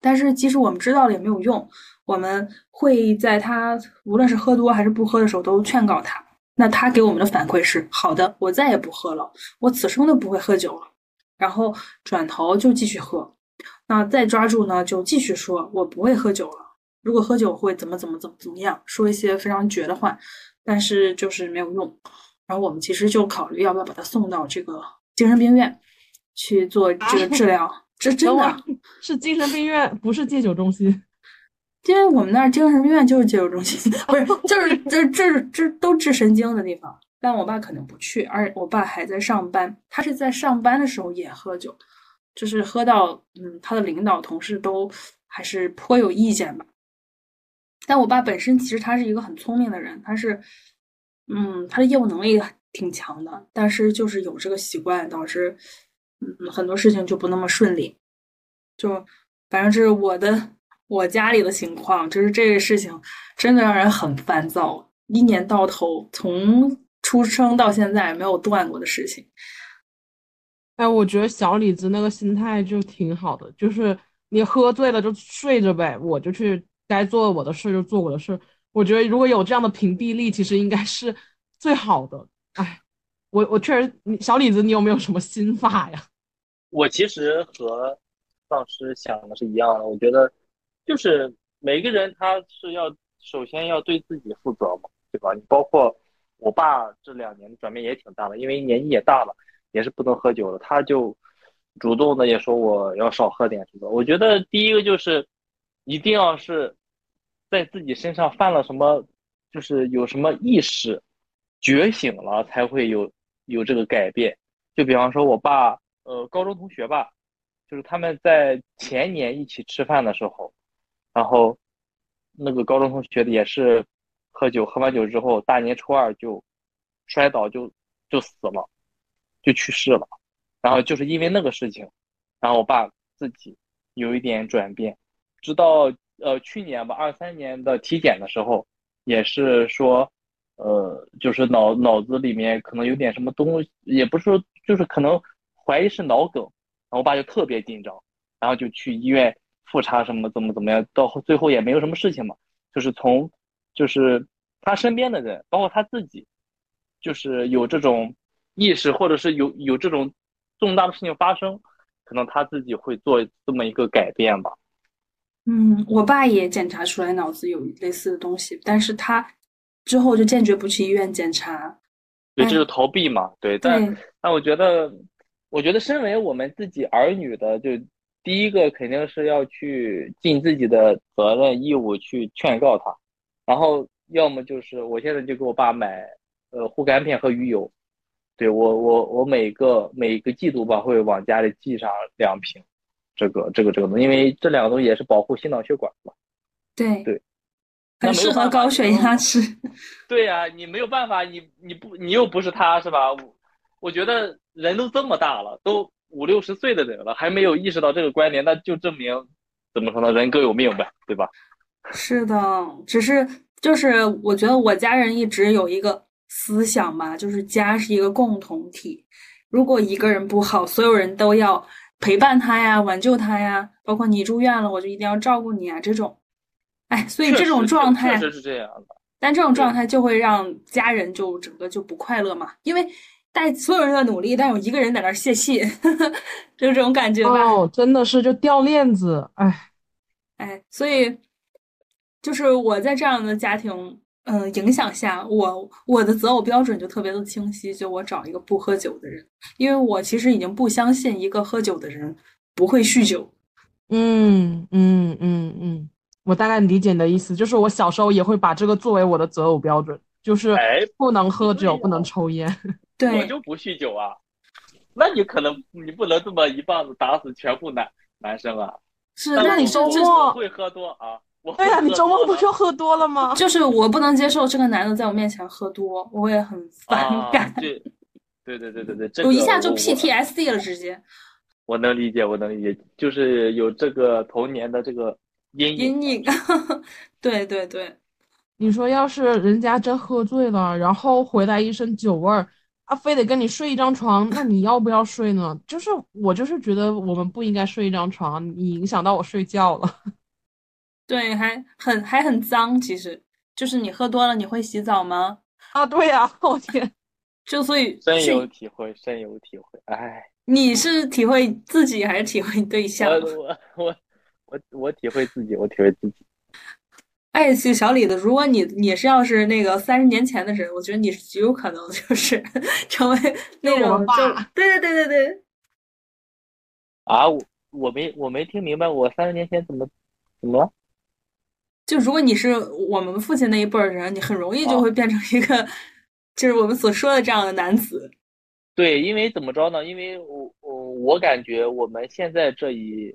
但是即使我们知道了也没有用，我们会在他无论是喝多还是不喝的时候都劝告他。那他给我们的反馈是好的，我再也不喝了，我此生都不会喝酒了。然后转头就继续喝，那再抓住呢，就继续说我不会喝酒了。如果喝酒会怎么怎么怎么怎么样，说一些非常绝的话，但是就是没有用。然后我们其实就考虑要不要把他送到这个精神病院去做这个治疗。这真的是精神病院，不是戒酒中心。因为我们那儿精神病院就是戒酒中心，不是 就是这这这都治神经的地方。但我爸肯定不去，而我爸还在上班，他是在上班的时候也喝酒，就是喝到嗯，他的领导同事都还是颇有意见吧。但我爸本身其实他是一个很聪明的人，他是，嗯，他的业务能力挺强的，但是就是有这个习惯，导致，嗯，很多事情就不那么顺利。就反正是我的我家里的情况，就是这个事情真的让人很烦躁，一年到头从出生到现在没有断过的事情。哎，我觉得小李子那个心态就挺好的，就是你喝醉了就睡着呗，我就去该做我的事就做我的事。我觉得如果有这样的屏蔽力，其实应该是最好的。哎，我我确实，小李子，你有没有什么心法呀？我其实和丧尸想的是一样的，我觉得就是每个人他是要首先要对自己负责嘛，对吧？你包括我爸这两年转变也挺大的，因为年纪也大了。也是不能喝酒了，他就主动的也说我要少喝点什么。我觉得第一个就是一定要是在自己身上犯了什么，就是有什么意识觉醒了才会有有这个改变。就比方说我爸，呃，高中同学吧，就是他们在前年一起吃饭的时候，然后那个高中同学也是喝酒，喝完酒之后大年初二就摔倒就就死了。就去世了，然后就是因为那个事情，然后我爸自己有一点转变，直到呃去年吧，二三年的体检的时候，也是说，呃，就是脑脑子里面可能有点什么东西，也不是说，就是可能怀疑是脑梗，然后我爸就特别紧张，然后就去医院复查什么怎么怎么样，到最后也没有什么事情嘛，就是从就是他身边的人，包括他自己，就是有这种。意识，或者是有有这种重大的事情发生，可能他自己会做这么一个改变吧。嗯，我爸也检查出来脑子有类似的东西，但是他之后就坚决不去医院检查。对，这是逃避嘛？对，但但我觉得，我觉得身为我们自己儿女的，就第一个肯定是要去尽自己的责任义务去劝告他，然后要么就是我现在就给我爸买呃护肝片和鱼油。对我，我我每个每个季度吧，会往家里寄上两瓶，这个这个这个东西，因为这两个东西也是保护心脑血管嘛。对对，很适合高血压吃。对呀，你没有办法，你你不你又不是他，是吧？我我觉得人都这么大了，都五六十岁的人了，还没有意识到这个观念，那就证明怎么说呢？人各有命呗，对吧？是的，只是就是我觉得我家人一直有一个。思想嘛，就是家是一个共同体。如果一个人不好，所有人都要陪伴他呀，挽救他呀。包括你住院了，我就一定要照顾你啊。这种，哎，所以这种状态确实是这样的。但这种状态就会让家人就整个就不快乐嘛，因为带所有人的努力，但有一个人在那泄气，就这种感觉吧。哦，真的是就掉链子，哎，哎，所以就是我在这样的家庭。嗯，影响下我我的择偶标准就特别的清晰，就我找一个不喝酒的人，因为我其实已经不相信一个喝酒的人不会酗酒。嗯嗯嗯嗯，我大概理解你的意思，就是我小时候也会把这个作为我的择偶标准，就是不能喝酒，不能抽烟。对，我就不酗酒啊，那你可能你不能这么一棒子打死全部男男生啊。是，那你周末会喝多啊？对呀，你周末不就喝多了吗？就是我不能接受这个男的在我面前喝多，我也很反感。对，对对对对对，我一下就 PTSD 了，直接。我能理解，我能理解，就是有这个童年的这个阴影。阴影。对对对，你说要是人家真喝醉了，然后回来一身酒味儿，他非得跟你睡一张床，那你要不要睡呢？就是我就是觉得我们不应该睡一张床，你影响到我睡觉了。对，还很还很脏，其实就是你喝多了，你会洗澡吗？啊，对呀，我天，就所以深有体会，深有体会，哎，你是体会自己还是体会对象？我我我我我体会自己，我体会自己。哎，小小李子，如果你你是要是那个三十年前的人，我觉得你是极有可能就是 成为那种爸。对对对对对。啊，我我没我没听明白，我三十年前怎么怎么了？就如果你是我们父亲那一辈儿人，你很容易就会变成一个，就是我们所说的这样的男子。对，因为怎么着呢？因为我我我感觉我们现在这一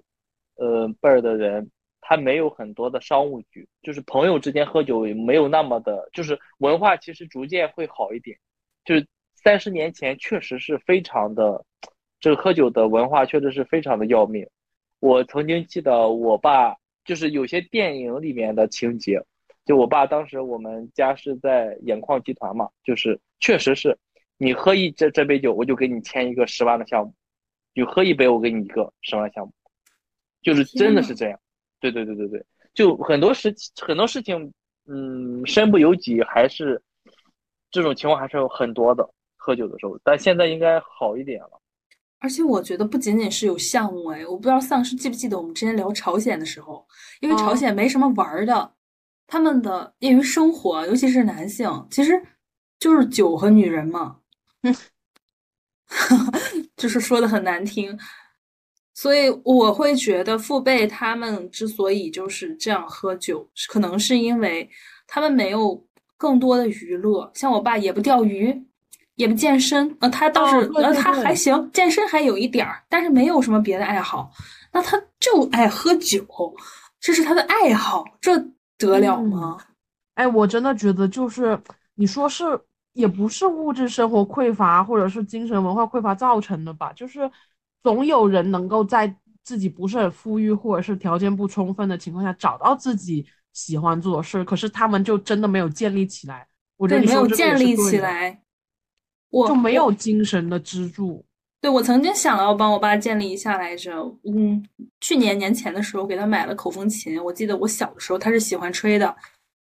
呃辈儿的人，他没有很多的商务局，就是朋友之间喝酒也没有那么的，就是文化其实逐渐会好一点。就是三十年前确实是非常的，这个喝酒的文化确实是非常的要命。我曾经记得我爸。就是有些电影里面的情节。就我爸当时我们家是在眼矿集团嘛，就是确实是，你喝一这这杯酒，我就给你签一个十万的项目，你喝一杯我给你一个十万项目，就是真的是这样。对对对对对，就很多事很多事情，嗯，身不由己还是这种情况还是有很多的。喝酒的时候，但现在应该好一点了。而且我觉得不仅仅是有项目哎，我不知道丧尸记不记得我们之前聊朝鲜的时候，因为朝鲜没什么玩的。他们的业余生活，尤其是男性，其实就是酒和女人嘛，嗯 就是说的很难听。所以我会觉得父辈他们之所以就是这样喝酒，可能是因为他们没有更多的娱乐。像我爸也不钓鱼，也不健身，呃，他倒是呃他还行，健身还有一点儿，但是没有什么别的爱好。那他就爱喝酒，这是他的爱好，这。得了吗？哎，我真的觉得就是你说是也不是物质生活匮乏，或者是精神文化匮乏造成的吧？就是总有人能够在自己不是很富裕或者是条件不充分的情况下找到自己喜欢做的事，可是他们就真的没有建立起来。我觉得没有建立起来，我就没有精神的支柱。对，我曾经想要帮我爸建立一下来着。嗯，去年年前的时候给他买了口风琴。我记得我小的时候他是喜欢吹的，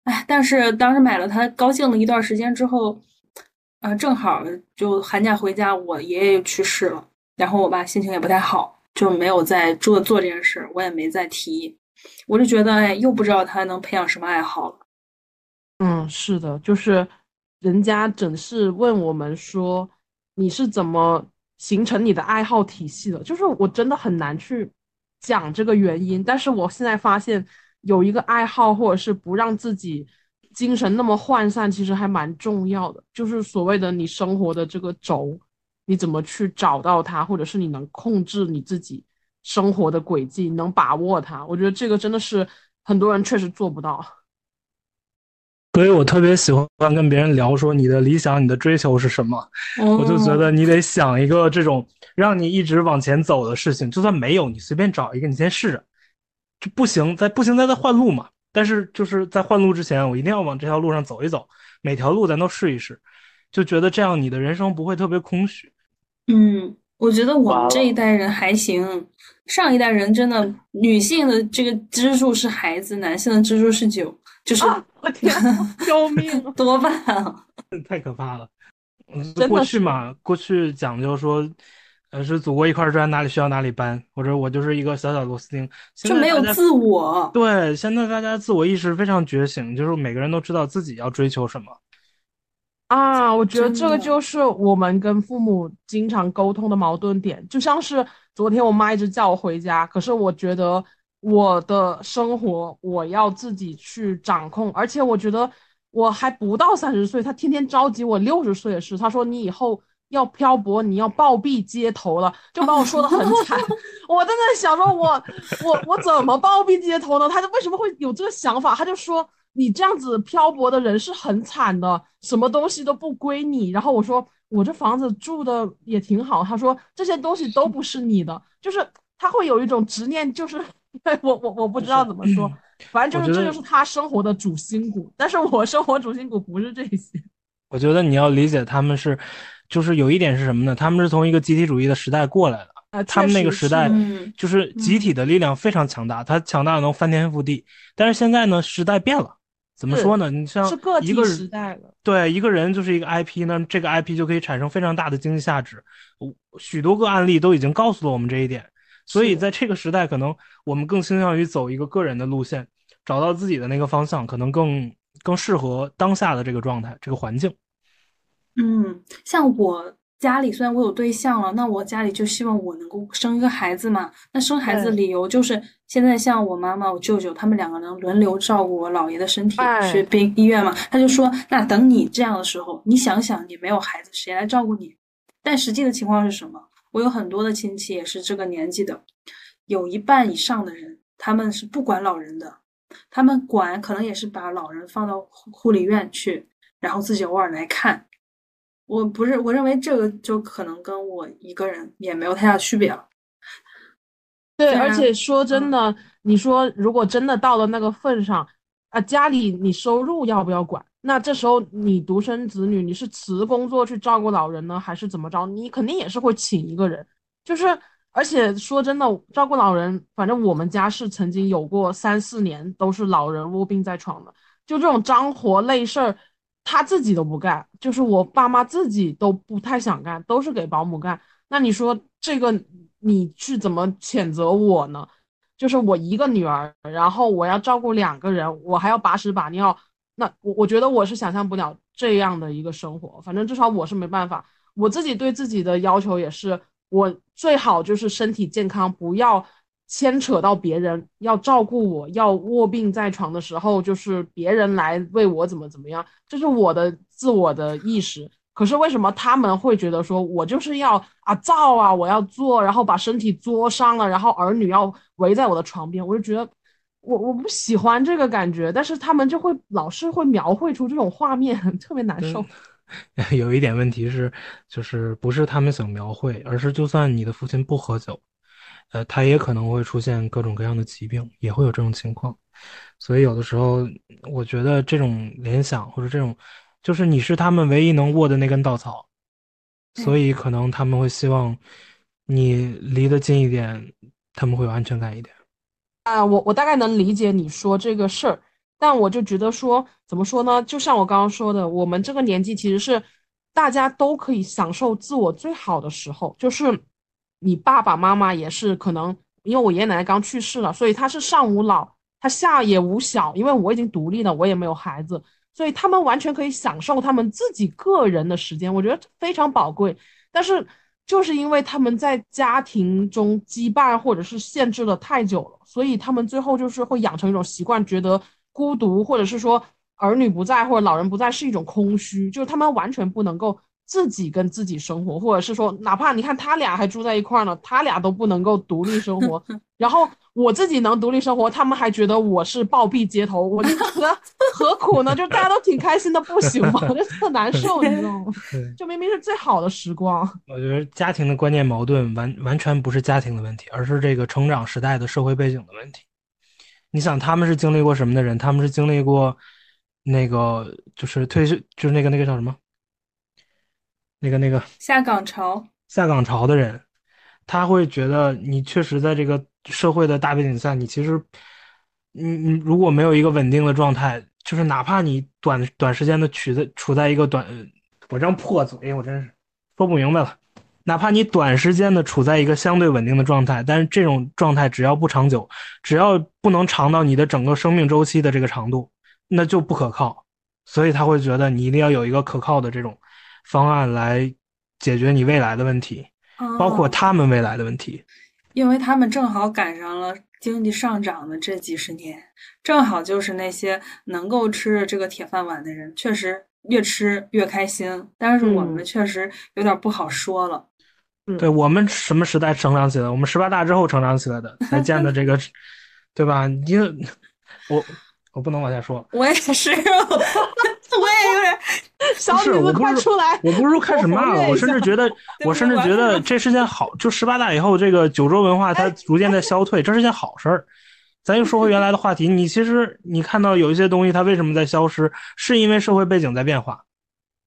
哎，但是当时买了他高兴了一段时间之后，啊，正好就寒假回家，我爷爷去世了，然后我爸心情也不太好，就没有再做做这件事，我也没再提。我就觉得，哎，又不知道他能培养什么爱好了。嗯，是的，就是人家整是问我们说你是怎么。形成你的爱好体系的，就是我真的很难去讲这个原因。但是我现在发现，有一个爱好或者是不让自己精神那么涣散，其实还蛮重要的。就是所谓的你生活的这个轴，你怎么去找到它，或者是你能控制你自己生活的轨迹，能把握它。我觉得这个真的是很多人确实做不到。所以我特别喜欢跟别人聊，说你的理想、你的追求是什么？我就觉得你得想一个这种让你一直往前走的事情，就算没有，你随便找一个，你先试着。这不行，再不行，再再换路嘛。但是就是在换路之前，我一定要往这条路上走一走，每条路咱都试一试，就觉得这样你的人生不会特别空虚。嗯，我觉得我们这一代人还行，上一代人真的 女性的这个支柱是孩子，男性的支柱是酒。就是我天，救命！多半啊，太可怕了。过去嘛，过去讲究说，呃，是祖国一块砖，哪里需要哪里搬，或者我就是一个小小螺丝钉，就没有自我。对，现在大家自我意识非常觉醒，就是每个人都知道自己要追求什么。啊，我觉得这个就是我们跟父母经常沟通的矛盾点，就像是昨天我妈一直叫我回家，可是我觉得。我的生活我要自己去掌控，而且我觉得我还不到三十岁，她天天着急我六十岁的事。她说你以后要漂泊，你要暴毙街头了，就把我说的很惨。我在那想说，我我我怎么暴毙街头呢？她就为什么会有这个想法？她就说你这样子漂泊的人是很惨的，什么东西都不归你。然后我说我这房子住的也挺好。他说这些东西都不是你的，就是他会有一种执念，就是。我我我不知道怎么说，反正就是这就是他生活的主心骨，但是我生活主心骨不是这些。我觉得你要理解他们是，就是有一点是什么呢？他们是从一个集体主义的时代过来的，他们那个时代就是集体的力量非常强大，他强大的能翻天覆地。但是现在呢，时代变了，怎么说呢？你像一个时代了，对一个人就是一个 IP，那这个 IP 就可以产生非常大的经济价值。许多个案例都已经告诉了我们这一点。所以在这个时代，可能我们更倾向于走一个个人的路线，找到自己的那个方向，可能更更适合当下的这个状态、这个环境。嗯，像我家里虽然我有对象了，那我家里就希望我能够生一个孩子嘛。那生孩子的理由就是，现在像我妈妈、我舅舅他们两个人轮流照顾我姥爷的身体，去病医院嘛。他就说，那等你这样的时候，你想想，你没有孩子，谁来照顾你？但实际的情况是什么？我有很多的亲戚也是这个年纪的，有一半以上的人，他们是不管老人的，他们管可能也是把老人放到护理院去，然后自己偶尔来看。我不是，我认为这个就可能跟我一个人也没有太大区别了。对，而且说真的，你说如果真的到了那个份上，啊，家里你收入要不要管？那这时候你独生子女，你是辞工作去照顾老人呢，还是怎么着？你肯定也是会请一个人。就是，而且说真的，照顾老人，反正我们家是曾经有过三四年都是老人卧病在床的。就这种脏活累事儿，他自己都不干，就是我爸妈自己都不太想干，都是给保姆干。那你说这个？你去怎么谴责我呢？就是我一个女儿，然后我要照顾两个人，我还要把屎把尿，那我我觉得我是想象不了这样的一个生活。反正至少我是没办法，我自己对自己的要求也是，我最好就是身体健康，不要牵扯到别人，要照顾我，要卧病在床的时候，就是别人来为我怎么怎么样，这是我的自我的意识。可是为什么他们会觉得说我就是要啊造啊，我要做，然后把身体作伤了，然后儿女要围在我的床边，我就觉得我我不喜欢这个感觉，但是他们就会老是会描绘出这种画面，特别难受。有一点问题是，就是不是他们想描绘，而是就算你的父亲不喝酒，呃，他也可能会出现各种各样的疾病，也会有这种情况。所以有的时候，我觉得这种联想或者这种。就是你是他们唯一能握的那根稻草，所以可能他们会希望你离得近一点，他们会有安全感一点。啊，我我大概能理解你说这个事儿，但我就觉得说，怎么说呢？就像我刚刚说的，我们这个年纪其实是大家都可以享受自我最好的时候。就是你爸爸妈妈也是可能，因为我爷爷奶奶刚去世了，所以他是上无老，他下也无小，因为我已经独立了，我也没有孩子。所以他们完全可以享受他们自己个人的时间，我觉得非常宝贵。但是就是因为他们在家庭中羁绊或者是限制了太久了，所以他们最后就是会养成一种习惯，觉得孤独，或者是说儿女不在或者老人不在是一种空虚，就是他们完全不能够自己跟自己生活，或者是说哪怕你看他俩还住在一块儿呢，他俩都不能够独立生活，然后。我自己能独立生活，他们还觉得我是暴毙街头，我就觉得 何苦呢？就大家都挺开心的，不行吗？就特难受，你知道吗？就明明是最好的时光。我觉得家庭的观念矛盾完完全不是家庭的问题，而是这个成长时代的社会背景的问题。你想，他们是经历过什么的人？他们是经历过那个就是退休，就是那个那个叫什么？那个那个下岗潮，下岗潮的人。他会觉得你确实在这个社会的大背景下，你其实，你你如果没有一个稳定的状态，就是哪怕你短短时间的取在处在一个短，我这样破嘴，我真是说不明白了。哪怕你短时间的处在一个相对稳定的状态，但是这种状态只要不长久，只要不能长到你的整个生命周期的这个长度，那就不可靠。所以他会觉得你一定要有一个可靠的这种方案来解决你未来的问题。包括他们未来的问题，因为他们正好赶上了经济上涨的这几十年，正好就是那些能够吃着这个铁饭碗的人，确实越吃越开心。但是我们确实有点不好说了。对我们什么时代成长起来？我们十八大之后成长起来的，才建的这个，对吧？你我我不能往下说。我也是。我 也有点，小李子快出来！我不是说开始骂了，我甚至觉得，我甚至觉得这是件好，就十八大以后，这个九州文化它逐渐在消退，这是件好事儿。咱又说回原来的话题，你其实你看到有一些东西它为什么在消失，是因为社会背景在变化，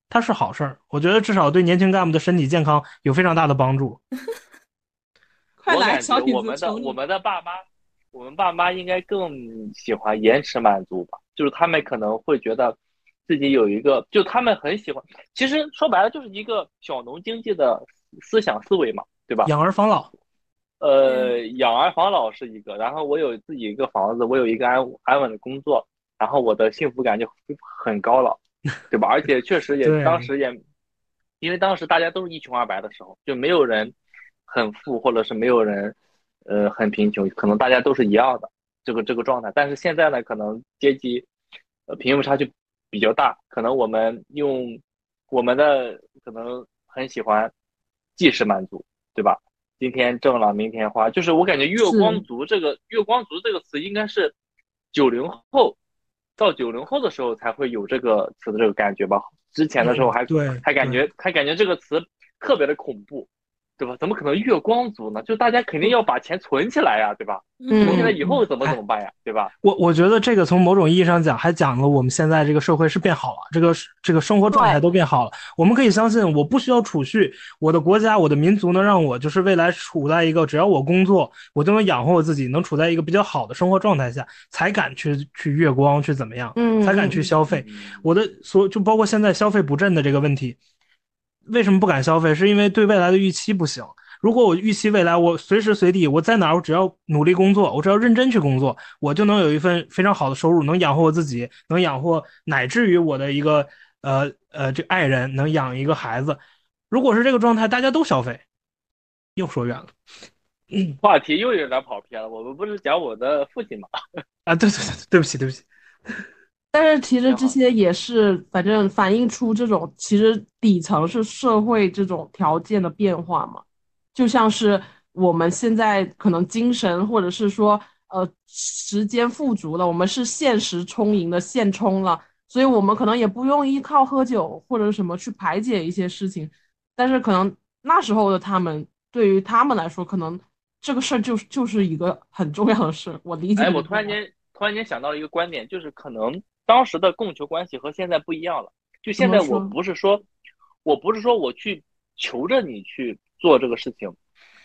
它是好事儿。我觉得至少对年轻干部的身体健康有非常大的帮助。快来，小李子！我们的我们的爸妈，我们爸妈应该更喜欢延迟满足吧？就是他们可能会觉得。自己有一个，就他们很喜欢，其实说白了就是一个小农经济的思想思维嘛，对吧？养儿防老，呃，养儿防老是一个，然后我有自己一个房子，我有一个安安稳的工作，然后我的幸福感就很高了，对吧？而且确实也当时也，因为当时大家都是一穷二白的时候，就没有人很富，或者是没有人呃很贫穷，可能大家都是一样的这个这个状态。但是现在呢，可能阶级呃贫富差距。比较大，可能我们用我们的可能很喜欢即时满足，对吧？今天挣了，明天花，就是我感觉“月光族”这个“月光族”这个词应该是九零后到九零后的时候才会有这个词的这个感觉吧？之前的时候还还感觉还感觉这个词特别的恐怖，对吧？怎么可能月光族呢？就大家肯定要把钱存起来呀，对吧？存起来以后怎么怎么办呀，对吧？我我觉得这个从某种意义上讲，还讲了我们现在这个社会是变好了，这个这个生活状态都变好了。我们可以相信，我不需要储蓄，我的国家、我的民族能让我就是未来处在一个只要我工作，我就能养活我自己，能处在一个比较好的生活状态下，才敢去去月光去怎么样，嗯，才敢去消费。我的所就包括现在消费不振的这个问题。为什么不敢消费？是因为对未来的预期不行。如果我预期未来，我随时随地我在哪儿，我只要努力工作，我只要认真去工作，我就能有一份非常好的收入，能养活我自己，能养活乃至于我的一个呃呃这爱人，能养一个孩子。如果是这个状态，大家都消费，又说远了。嗯，话题又有点跑偏了。我们不是讲我的父亲吗？啊，对对对，对不起对不起。但是其实这些也是，反正反映出这种其实底层是社会这种条件的变化嘛，就像是我们现在可能精神或者是说呃时间富足了，我们是现实充盈的现充了，所以我们可能也不用依靠喝酒或者什么去排解一些事情，但是可能那时候的他们对于他们来说，可能这个事儿就就是一个很重要的事。我理解。哎，我突然间突然间想到了一个观点，就是可能。当时的供求关系和现在不一样了。就现在，我不是说，我不是说我去求着你去做这个事情，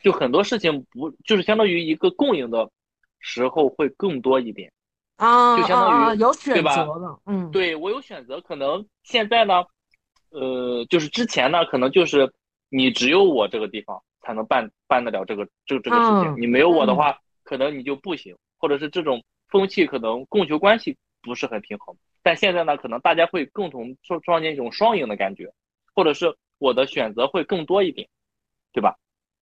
就很多事情不就是相当于一个供应的时候会更多一点啊，就相当于有选择的，嗯，对我有选择。可能现在呢，呃，就是之前呢，可能就是你只有我这个地方才能办办得了这个这这个事情，你没有我的话，可能你就不行，或者是这种风气，可能供求关系。不是很平衡，但现在呢，可能大家会共同创创建一种双赢的感觉，或者是我的选择会更多一点，对吧？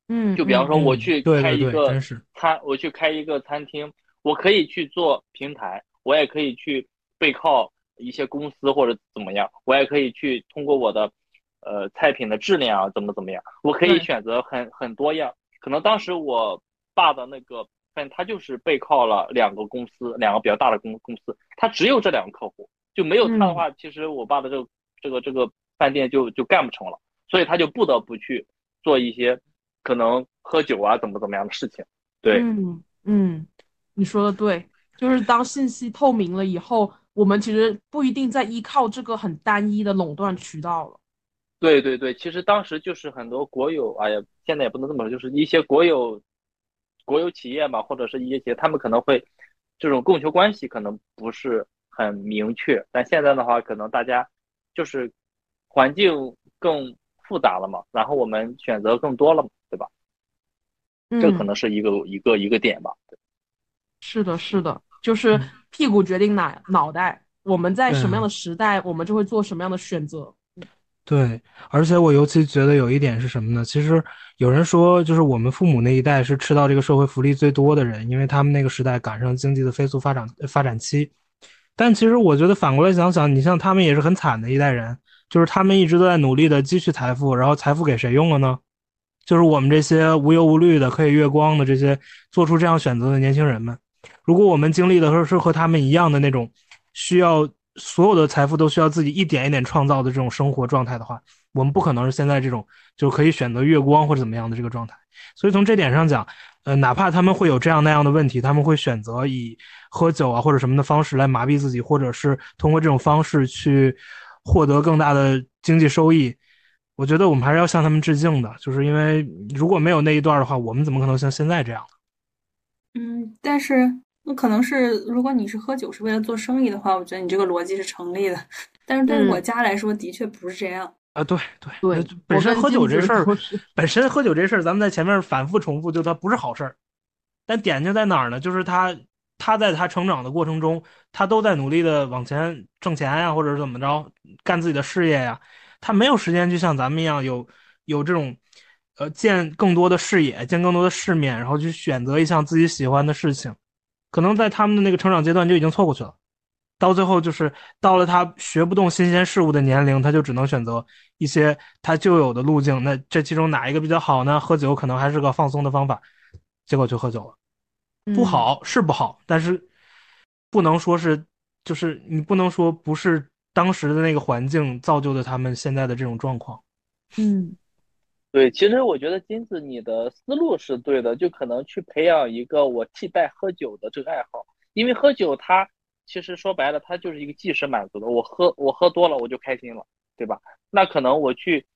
嗯，就比方说我去开一个餐，我去开一个餐厅，我可以去做平台，我也可以去背靠一些公司或者怎么样，我也可以去通过我的呃菜品的质量啊怎么怎么样，我可以选择很很多样。可能当时我爸的那个。但他就是背靠了两个公司，两个比较大的公公司，他只有这两个客户，就没有他的话，其实我爸的这个这个这个饭店就就干不成了，所以他就不得不去做一些可能喝酒啊怎么怎么样的事情。对，嗯嗯，你说的对，就是当信息透明了以后，我们其实不一定再依靠这个很单一的垄断渠道了。对对对，其实当时就是很多国有，哎呀，现在也不能这么说，就是一些国有。国有企业嘛，或者是一些企业他们可能会这种供求关系可能不是很明确，但现在的话，可能大家就是环境更复杂了嘛，然后我们选择更多了嘛，对吧？这可能是一个一个一个点吧。是的，是的，就是屁股决定脑脑袋，我们在什么样的时代，我们就会做什么样的选择。对，而且我尤其觉得有一点是什么呢？其实有人说，就是我们父母那一代是吃到这个社会福利最多的人，因为他们那个时代赶上经济的飞速发展发展期。但其实我觉得反过来想想，你像他们也是很惨的一代人，就是他们一直都在努力的积蓄财富，然后财富给谁用了呢？就是我们这些无忧无虑的可以月光的这些做出这样选择的年轻人们。如果我们经历的是和他们一样的那种需要。所有的财富都需要自己一点一点创造的这种生活状态的话，我们不可能是现在这种就可以选择月光或者怎么样的这个状态。所以从这点上讲，呃，哪怕他们会有这样那样的问题，他们会选择以喝酒啊或者什么的方式来麻痹自己，或者是通过这种方式去获得更大的经济收益。我觉得我们还是要向他们致敬的，就是因为如果没有那一段的话，我们怎么可能像现在这样嗯，但是。那可能是，如果你是喝酒是为了做生意的话，我觉得你这个逻辑是成立的。但是对于我家来说，的确不是这样啊。对对对，本身喝酒这事儿，本身喝酒这事儿，咱们在前面反复重复，就它不是好事儿。但点就在哪儿呢？就是他他在他成长的过程中，他都在努力的往前挣钱呀，或者是怎么着干自己的事业呀。他没有时间就像咱们一样有有这种呃见更多的视野，见更多的世面，然后去选择一项自己喜欢的事情。可能在他们的那个成长阶段就已经错过去了，到最后就是到了他学不动新鲜事物的年龄，他就只能选择一些他旧有的路径。那这其中哪一个比较好呢？喝酒可能还是个放松的方法，结果就喝酒了，不好是不好，但是不能说是就是你不能说不是当时的那个环境造就的他们现在的这种状况。嗯，对，其实我觉得金子你的思路是对的，就可能去培养一个我替代喝酒的这个爱好，因为喝酒它其实说白了，它就是一个即时满足的，我喝我喝多了我就开心了，对吧？那可能我去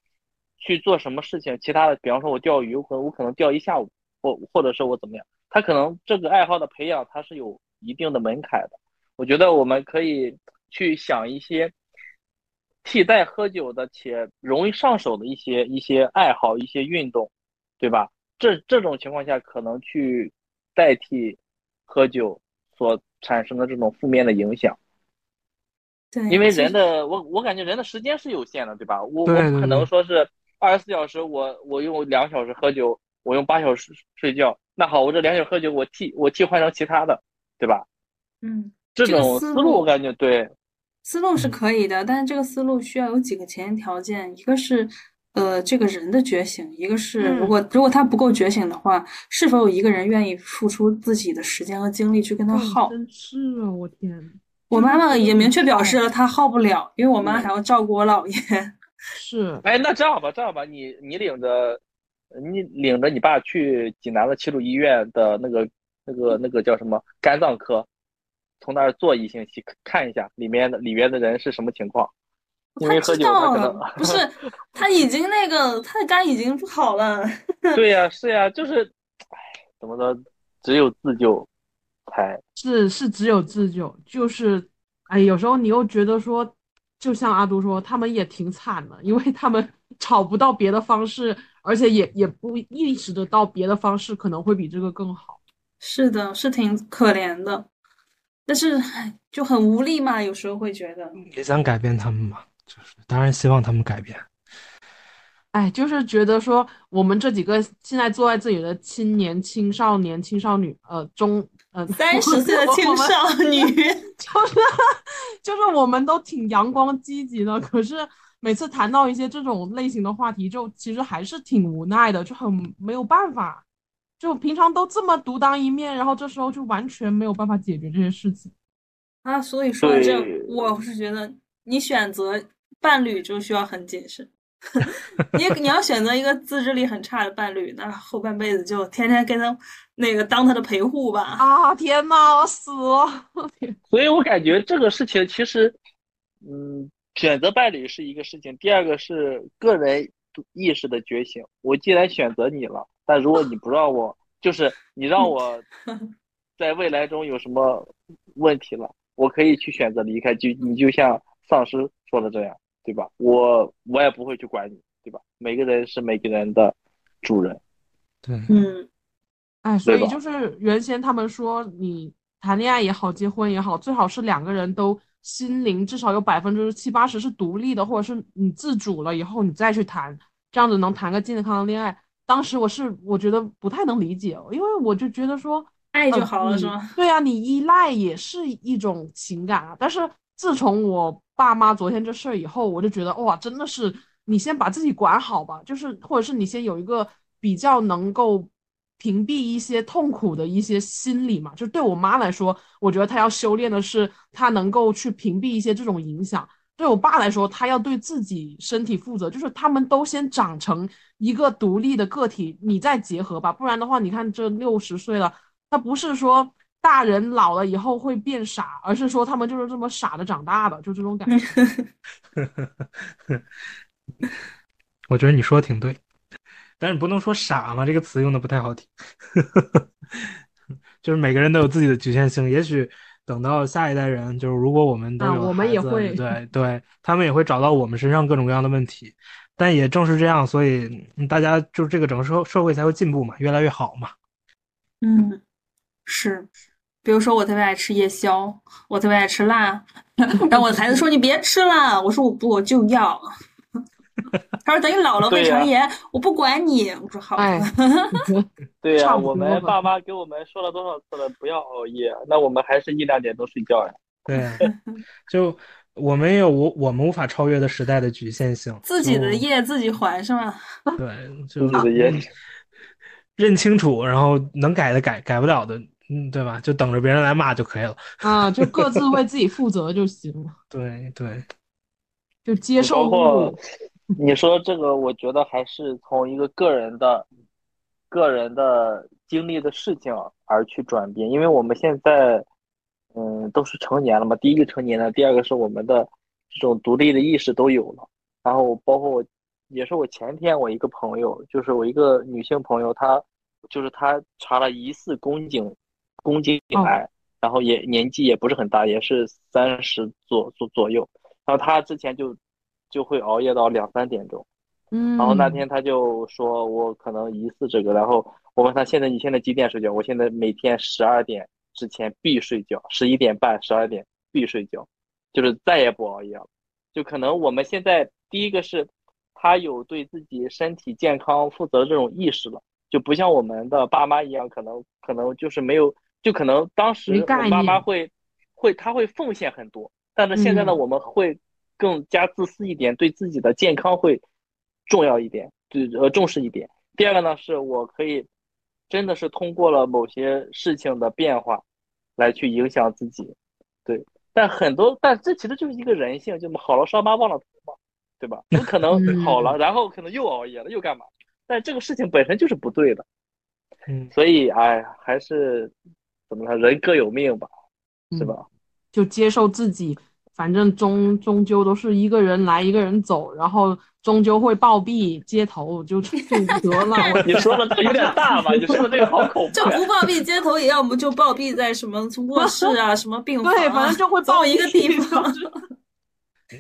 去做什么事情，其他的，比方说我钓鱼，我我可能钓一下午，或或者是我怎么样，他可能这个爱好的培养它是有一定的门槛的。我觉得我们可以去想一些。替代喝酒的且容易上手的一些一些爱好、一些运动，对吧？这这种情况下，可能去代替喝酒所产生的这种负面的影响。对，因为人的我我感觉人的时间是有限的，对吧？我我不可能说是二十四小时，我我用两小时喝酒，我用八小时睡觉。那好，我这两小时喝酒，我替我替换成其他的，对吧？嗯，这种思路我感觉对。思路是可以的，但是这个思路需要有几个前提条件，一个是，呃，这个人的觉醒，一个是如果如果他不够觉醒的话，是否有一个人愿意付出自己的时间和精力去跟他耗？真是啊，我天！我妈妈已经明确表示了，她耗不了，因为我妈还要照顾我姥爷。是，哎，那这样吧，这样吧，你你领着，你领着你爸去济南的齐鲁医院的那个那个那个叫什么肝脏科。从那儿坐一星期，看一下里面的里面的人是什么情况。因为喝酒，他可能不是，他已经那个他的肝已经不好了。对呀，是呀，就是，哎，怎么说，只有自救才是是只有自救，就是，哎，有时候你又觉得说，就像阿杜说，他们也挺惨的，因为他们 找不到别的方式，而且也也不意识得到别的方式可能会比这个更好。是的，是挺可怜的。但是就很无力嘛，有时候会觉得也想改变他们嘛，就是当然希望他们改变。哎，就是觉得说我们这几个现在坐在这里的青年、青少年、青少女，呃，中呃三十岁的青少女，就是就是我们都挺阳光积极的，可是每次谈到一些这种类型的话题，就其实还是挺无奈的，就很没有办法。就平常都这么独当一面，然后这时候就完全没有办法解决这些事情啊。所以说，这我是觉得你选择伴侣就需要很谨慎。你你要选择一个自制力很差的伴侣，那后半辈子就天天跟他那个当他的陪护吧。啊天呐，我死了！所以我感觉这个事情其实，嗯，选择伴侣是一个事情，第二个是个人意识的觉醒。我既然选择你了。但如果你不让我，就是你让我 在未来中有什么问题了，我可以去选择离开。就你就像丧尸说的这样，对吧？我我也不会去管你，对吧？每个人是每个人的主人。对，嗯，哎，所以就是原先他们说，你谈恋爱也好，结婚也好，最好是两个人都心灵至少有百分之七八十是独立的，或者是你自主了以后，你再去谈，这样子能谈个健康的恋爱。当时我是我觉得不太能理解，因为我就觉得说爱就好了是吗？对啊，你依赖也是一种情感啊。但是自从我爸妈昨天这事儿以后，我就觉得哇，真的是你先把自己管好吧，就是或者是你先有一个比较能够屏蔽一些痛苦的一些心理嘛。就对我妈来说，我觉得她要修炼的是她能够去屏蔽一些这种影响。对我爸来说，他要对自己身体负责，就是他们都先长成一个独立的个体，你再结合吧，不然的话，你看这六十岁了，他不是说大人老了以后会变傻，而是说他们就是这么傻的长大的，就这种感觉。我觉得你说的挺对，但是不能说傻嘛，这个词用的不太好听。就是每个人都有自己的局限性，也许。等到下一代人，就是如果我们都有孩子，对对，他们也会找到我们身上各种各样的问题。但也正是这样，所以大家就这个整个社社会才会进步嘛，越来越好嘛。嗯，是。比如说，我特别爱吃夜宵，我特别爱吃辣，然后我的孩子说：“你别吃了。”我说：“我不，我就要。”他说：“等你老了胃肠炎，我不管你。”我说：“好。”对呀，我们爸妈给我们说了多少次了，不要熬夜，那我们还是一两点钟睡觉呀。对，就我们有我我们无法超越的时代的局限性，自己的业自己还是吗？对，自己的业认清楚，然后能改的改，改不了的，嗯，对吧？就等着别人来骂就可以了。啊，就各自为自己负责就行了。对对。就接受你说这个，我觉得还是从一个个人的、个人的经历的事情而去转变，因为我们现在，嗯，都是成年了嘛。第一个成年了，第二个是我们的这种独立的意识都有了。然后包括我，也是我前天我一个朋友，就是我一个女性朋友，她就是她查了疑似宫颈宫颈癌，然后也年纪也不是很大，也是三十左左左右。然后她之前就就会熬夜到两三点钟，嗯，然后那天他就说我可能疑似这个，然后我问他现在你现在几点睡觉？我现在每天十二点之前必睡觉，十一点半、十二点必睡觉，就是再也不熬夜了。就可能我们现在。第一个是，他有对自己身体健康负责的这种意识了，就不像我们的爸妈一样，可能可能就是没有，就可能当时我爸妈会会他会奉献很多，但是现在呢，我们会更加自私一点，对自己的健康会重要一点，对呃重视一点。第二个呢，是我可以真的是通过了某些事情的变化来去影响自己，对，但很多但这其实就是一个人性，就好了伤疤忘了疼嘛。对吧？有可能好了，然后可能又熬夜了，又干嘛？但这个事情本身就是不对的，嗯，所以哎，还是怎么说，人各有命吧，是吧？就接受自己，反正终终究都是一个人来，一个人走，然后终究会暴毙街头，就就得了。你说的这有点大吧？你说的这个好恐怖。就不暴毙街头，也要么就暴毙在什么 卧室啊，什么病房，对，反正就会暴一个地方。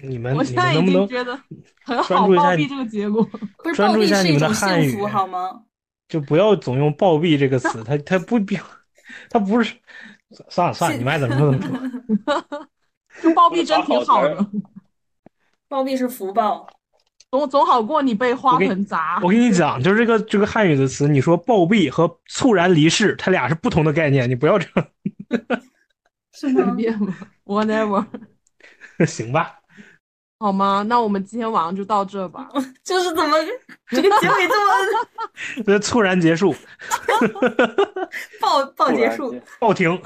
你们，我现在已经觉得很好暴毙这个结果。专注一下你们的汉语好吗？就不要总用“暴毙”这个词，它它不标，它不是。算了算了，你们爱怎么说怎么说。用“暴毙”真挺好的。暴毙是福报，总总好过你被花盆砸。我跟你讲，就是这个这个汉语的词，你说“暴毙”和“猝然离世”，它俩是不同的概念，你不要这样。是吗？Whatever。行吧。好吗？那我们今天晚上就到这吧。就是怎么这个结尾这么……这猝然结束，爆爆结束，暴停。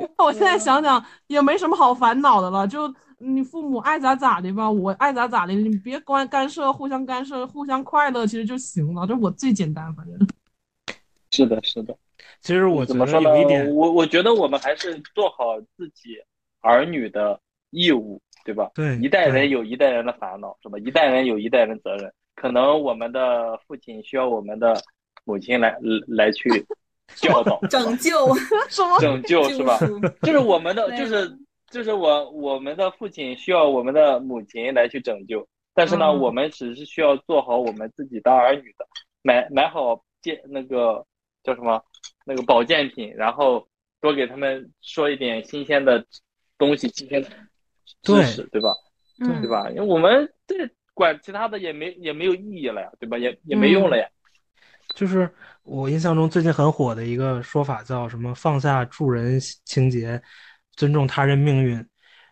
我现在想想也没什么好烦恼的了，就你父母爱咋咋的吧，我爱咋咋的，你别关干涉，互相干涉，互相快乐，其实就行了。这我最简单，反正。是的，是的。其实我怎么说呢？我我觉得我们还是做好自己儿女的义务。对吧？对，一代人有一代人的烦恼，是吧？一代人有一代人责任。可能我们的父亲需要我们的母亲来来去教导、拯救，什么拯救是吧？就是我们的，就是就是我我们的父亲需要我们的母亲来去拯救。但是呢，我们只是需要做好我们自己当儿女的，买买好健那个叫什么那个保健品，然后多给他们说一点新鲜的东西，新鲜的。知识对吧？对吧？因为我们这管其他的也没也没有意义了呀，对吧？也也没用了呀。就是我印象中最近很火的一个说法叫什么“放下助人情节，尊重他人命运”。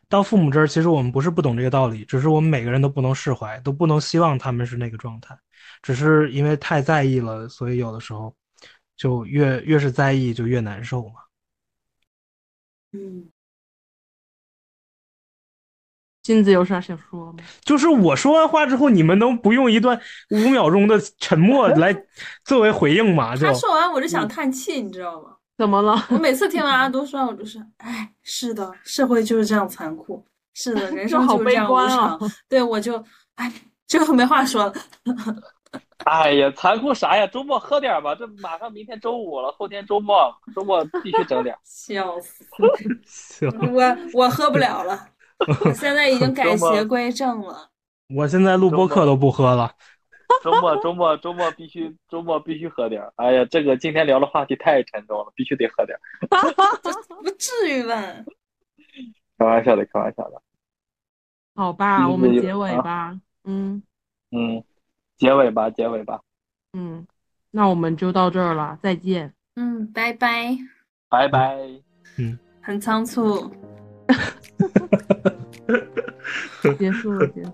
到父母这儿，其实我们不是不懂这个道理，只是我们每个人都不能释怀，都不能希望他们是那个状态。只是因为太在意了，所以有的时候就越越是在意就越难受嘛。嗯。金子有啥想说吗？就是我说完话之后，你们能不用一段五秒钟的沉默 来作为回应吗？他说完我就想叹气，你知道吗？怎么了？我每次听完阿多说完，我就是，哎，是的，社会就是这样残酷，是的，人生 就是这样无常。对，我就，哎，就没话说了。哎呀，残酷啥呀？周末喝点吧，这马上明天周五了，后天周末，周末必须整点。笑死！我我喝不了了。我 现在已经改邪归正了。我现在录播课都不喝了。周末周末周末必须周末必须喝点。哎呀，这个今天聊的话题太沉重了，必须得喝点。不至于吧？开玩笑的，开玩笑的。好吧，我们结尾吧。嗯嗯，结尾吧，结尾吧。嗯，那我们就到这儿了，再见。嗯，拜拜。拜拜。嗯，很仓促。结束了，结束。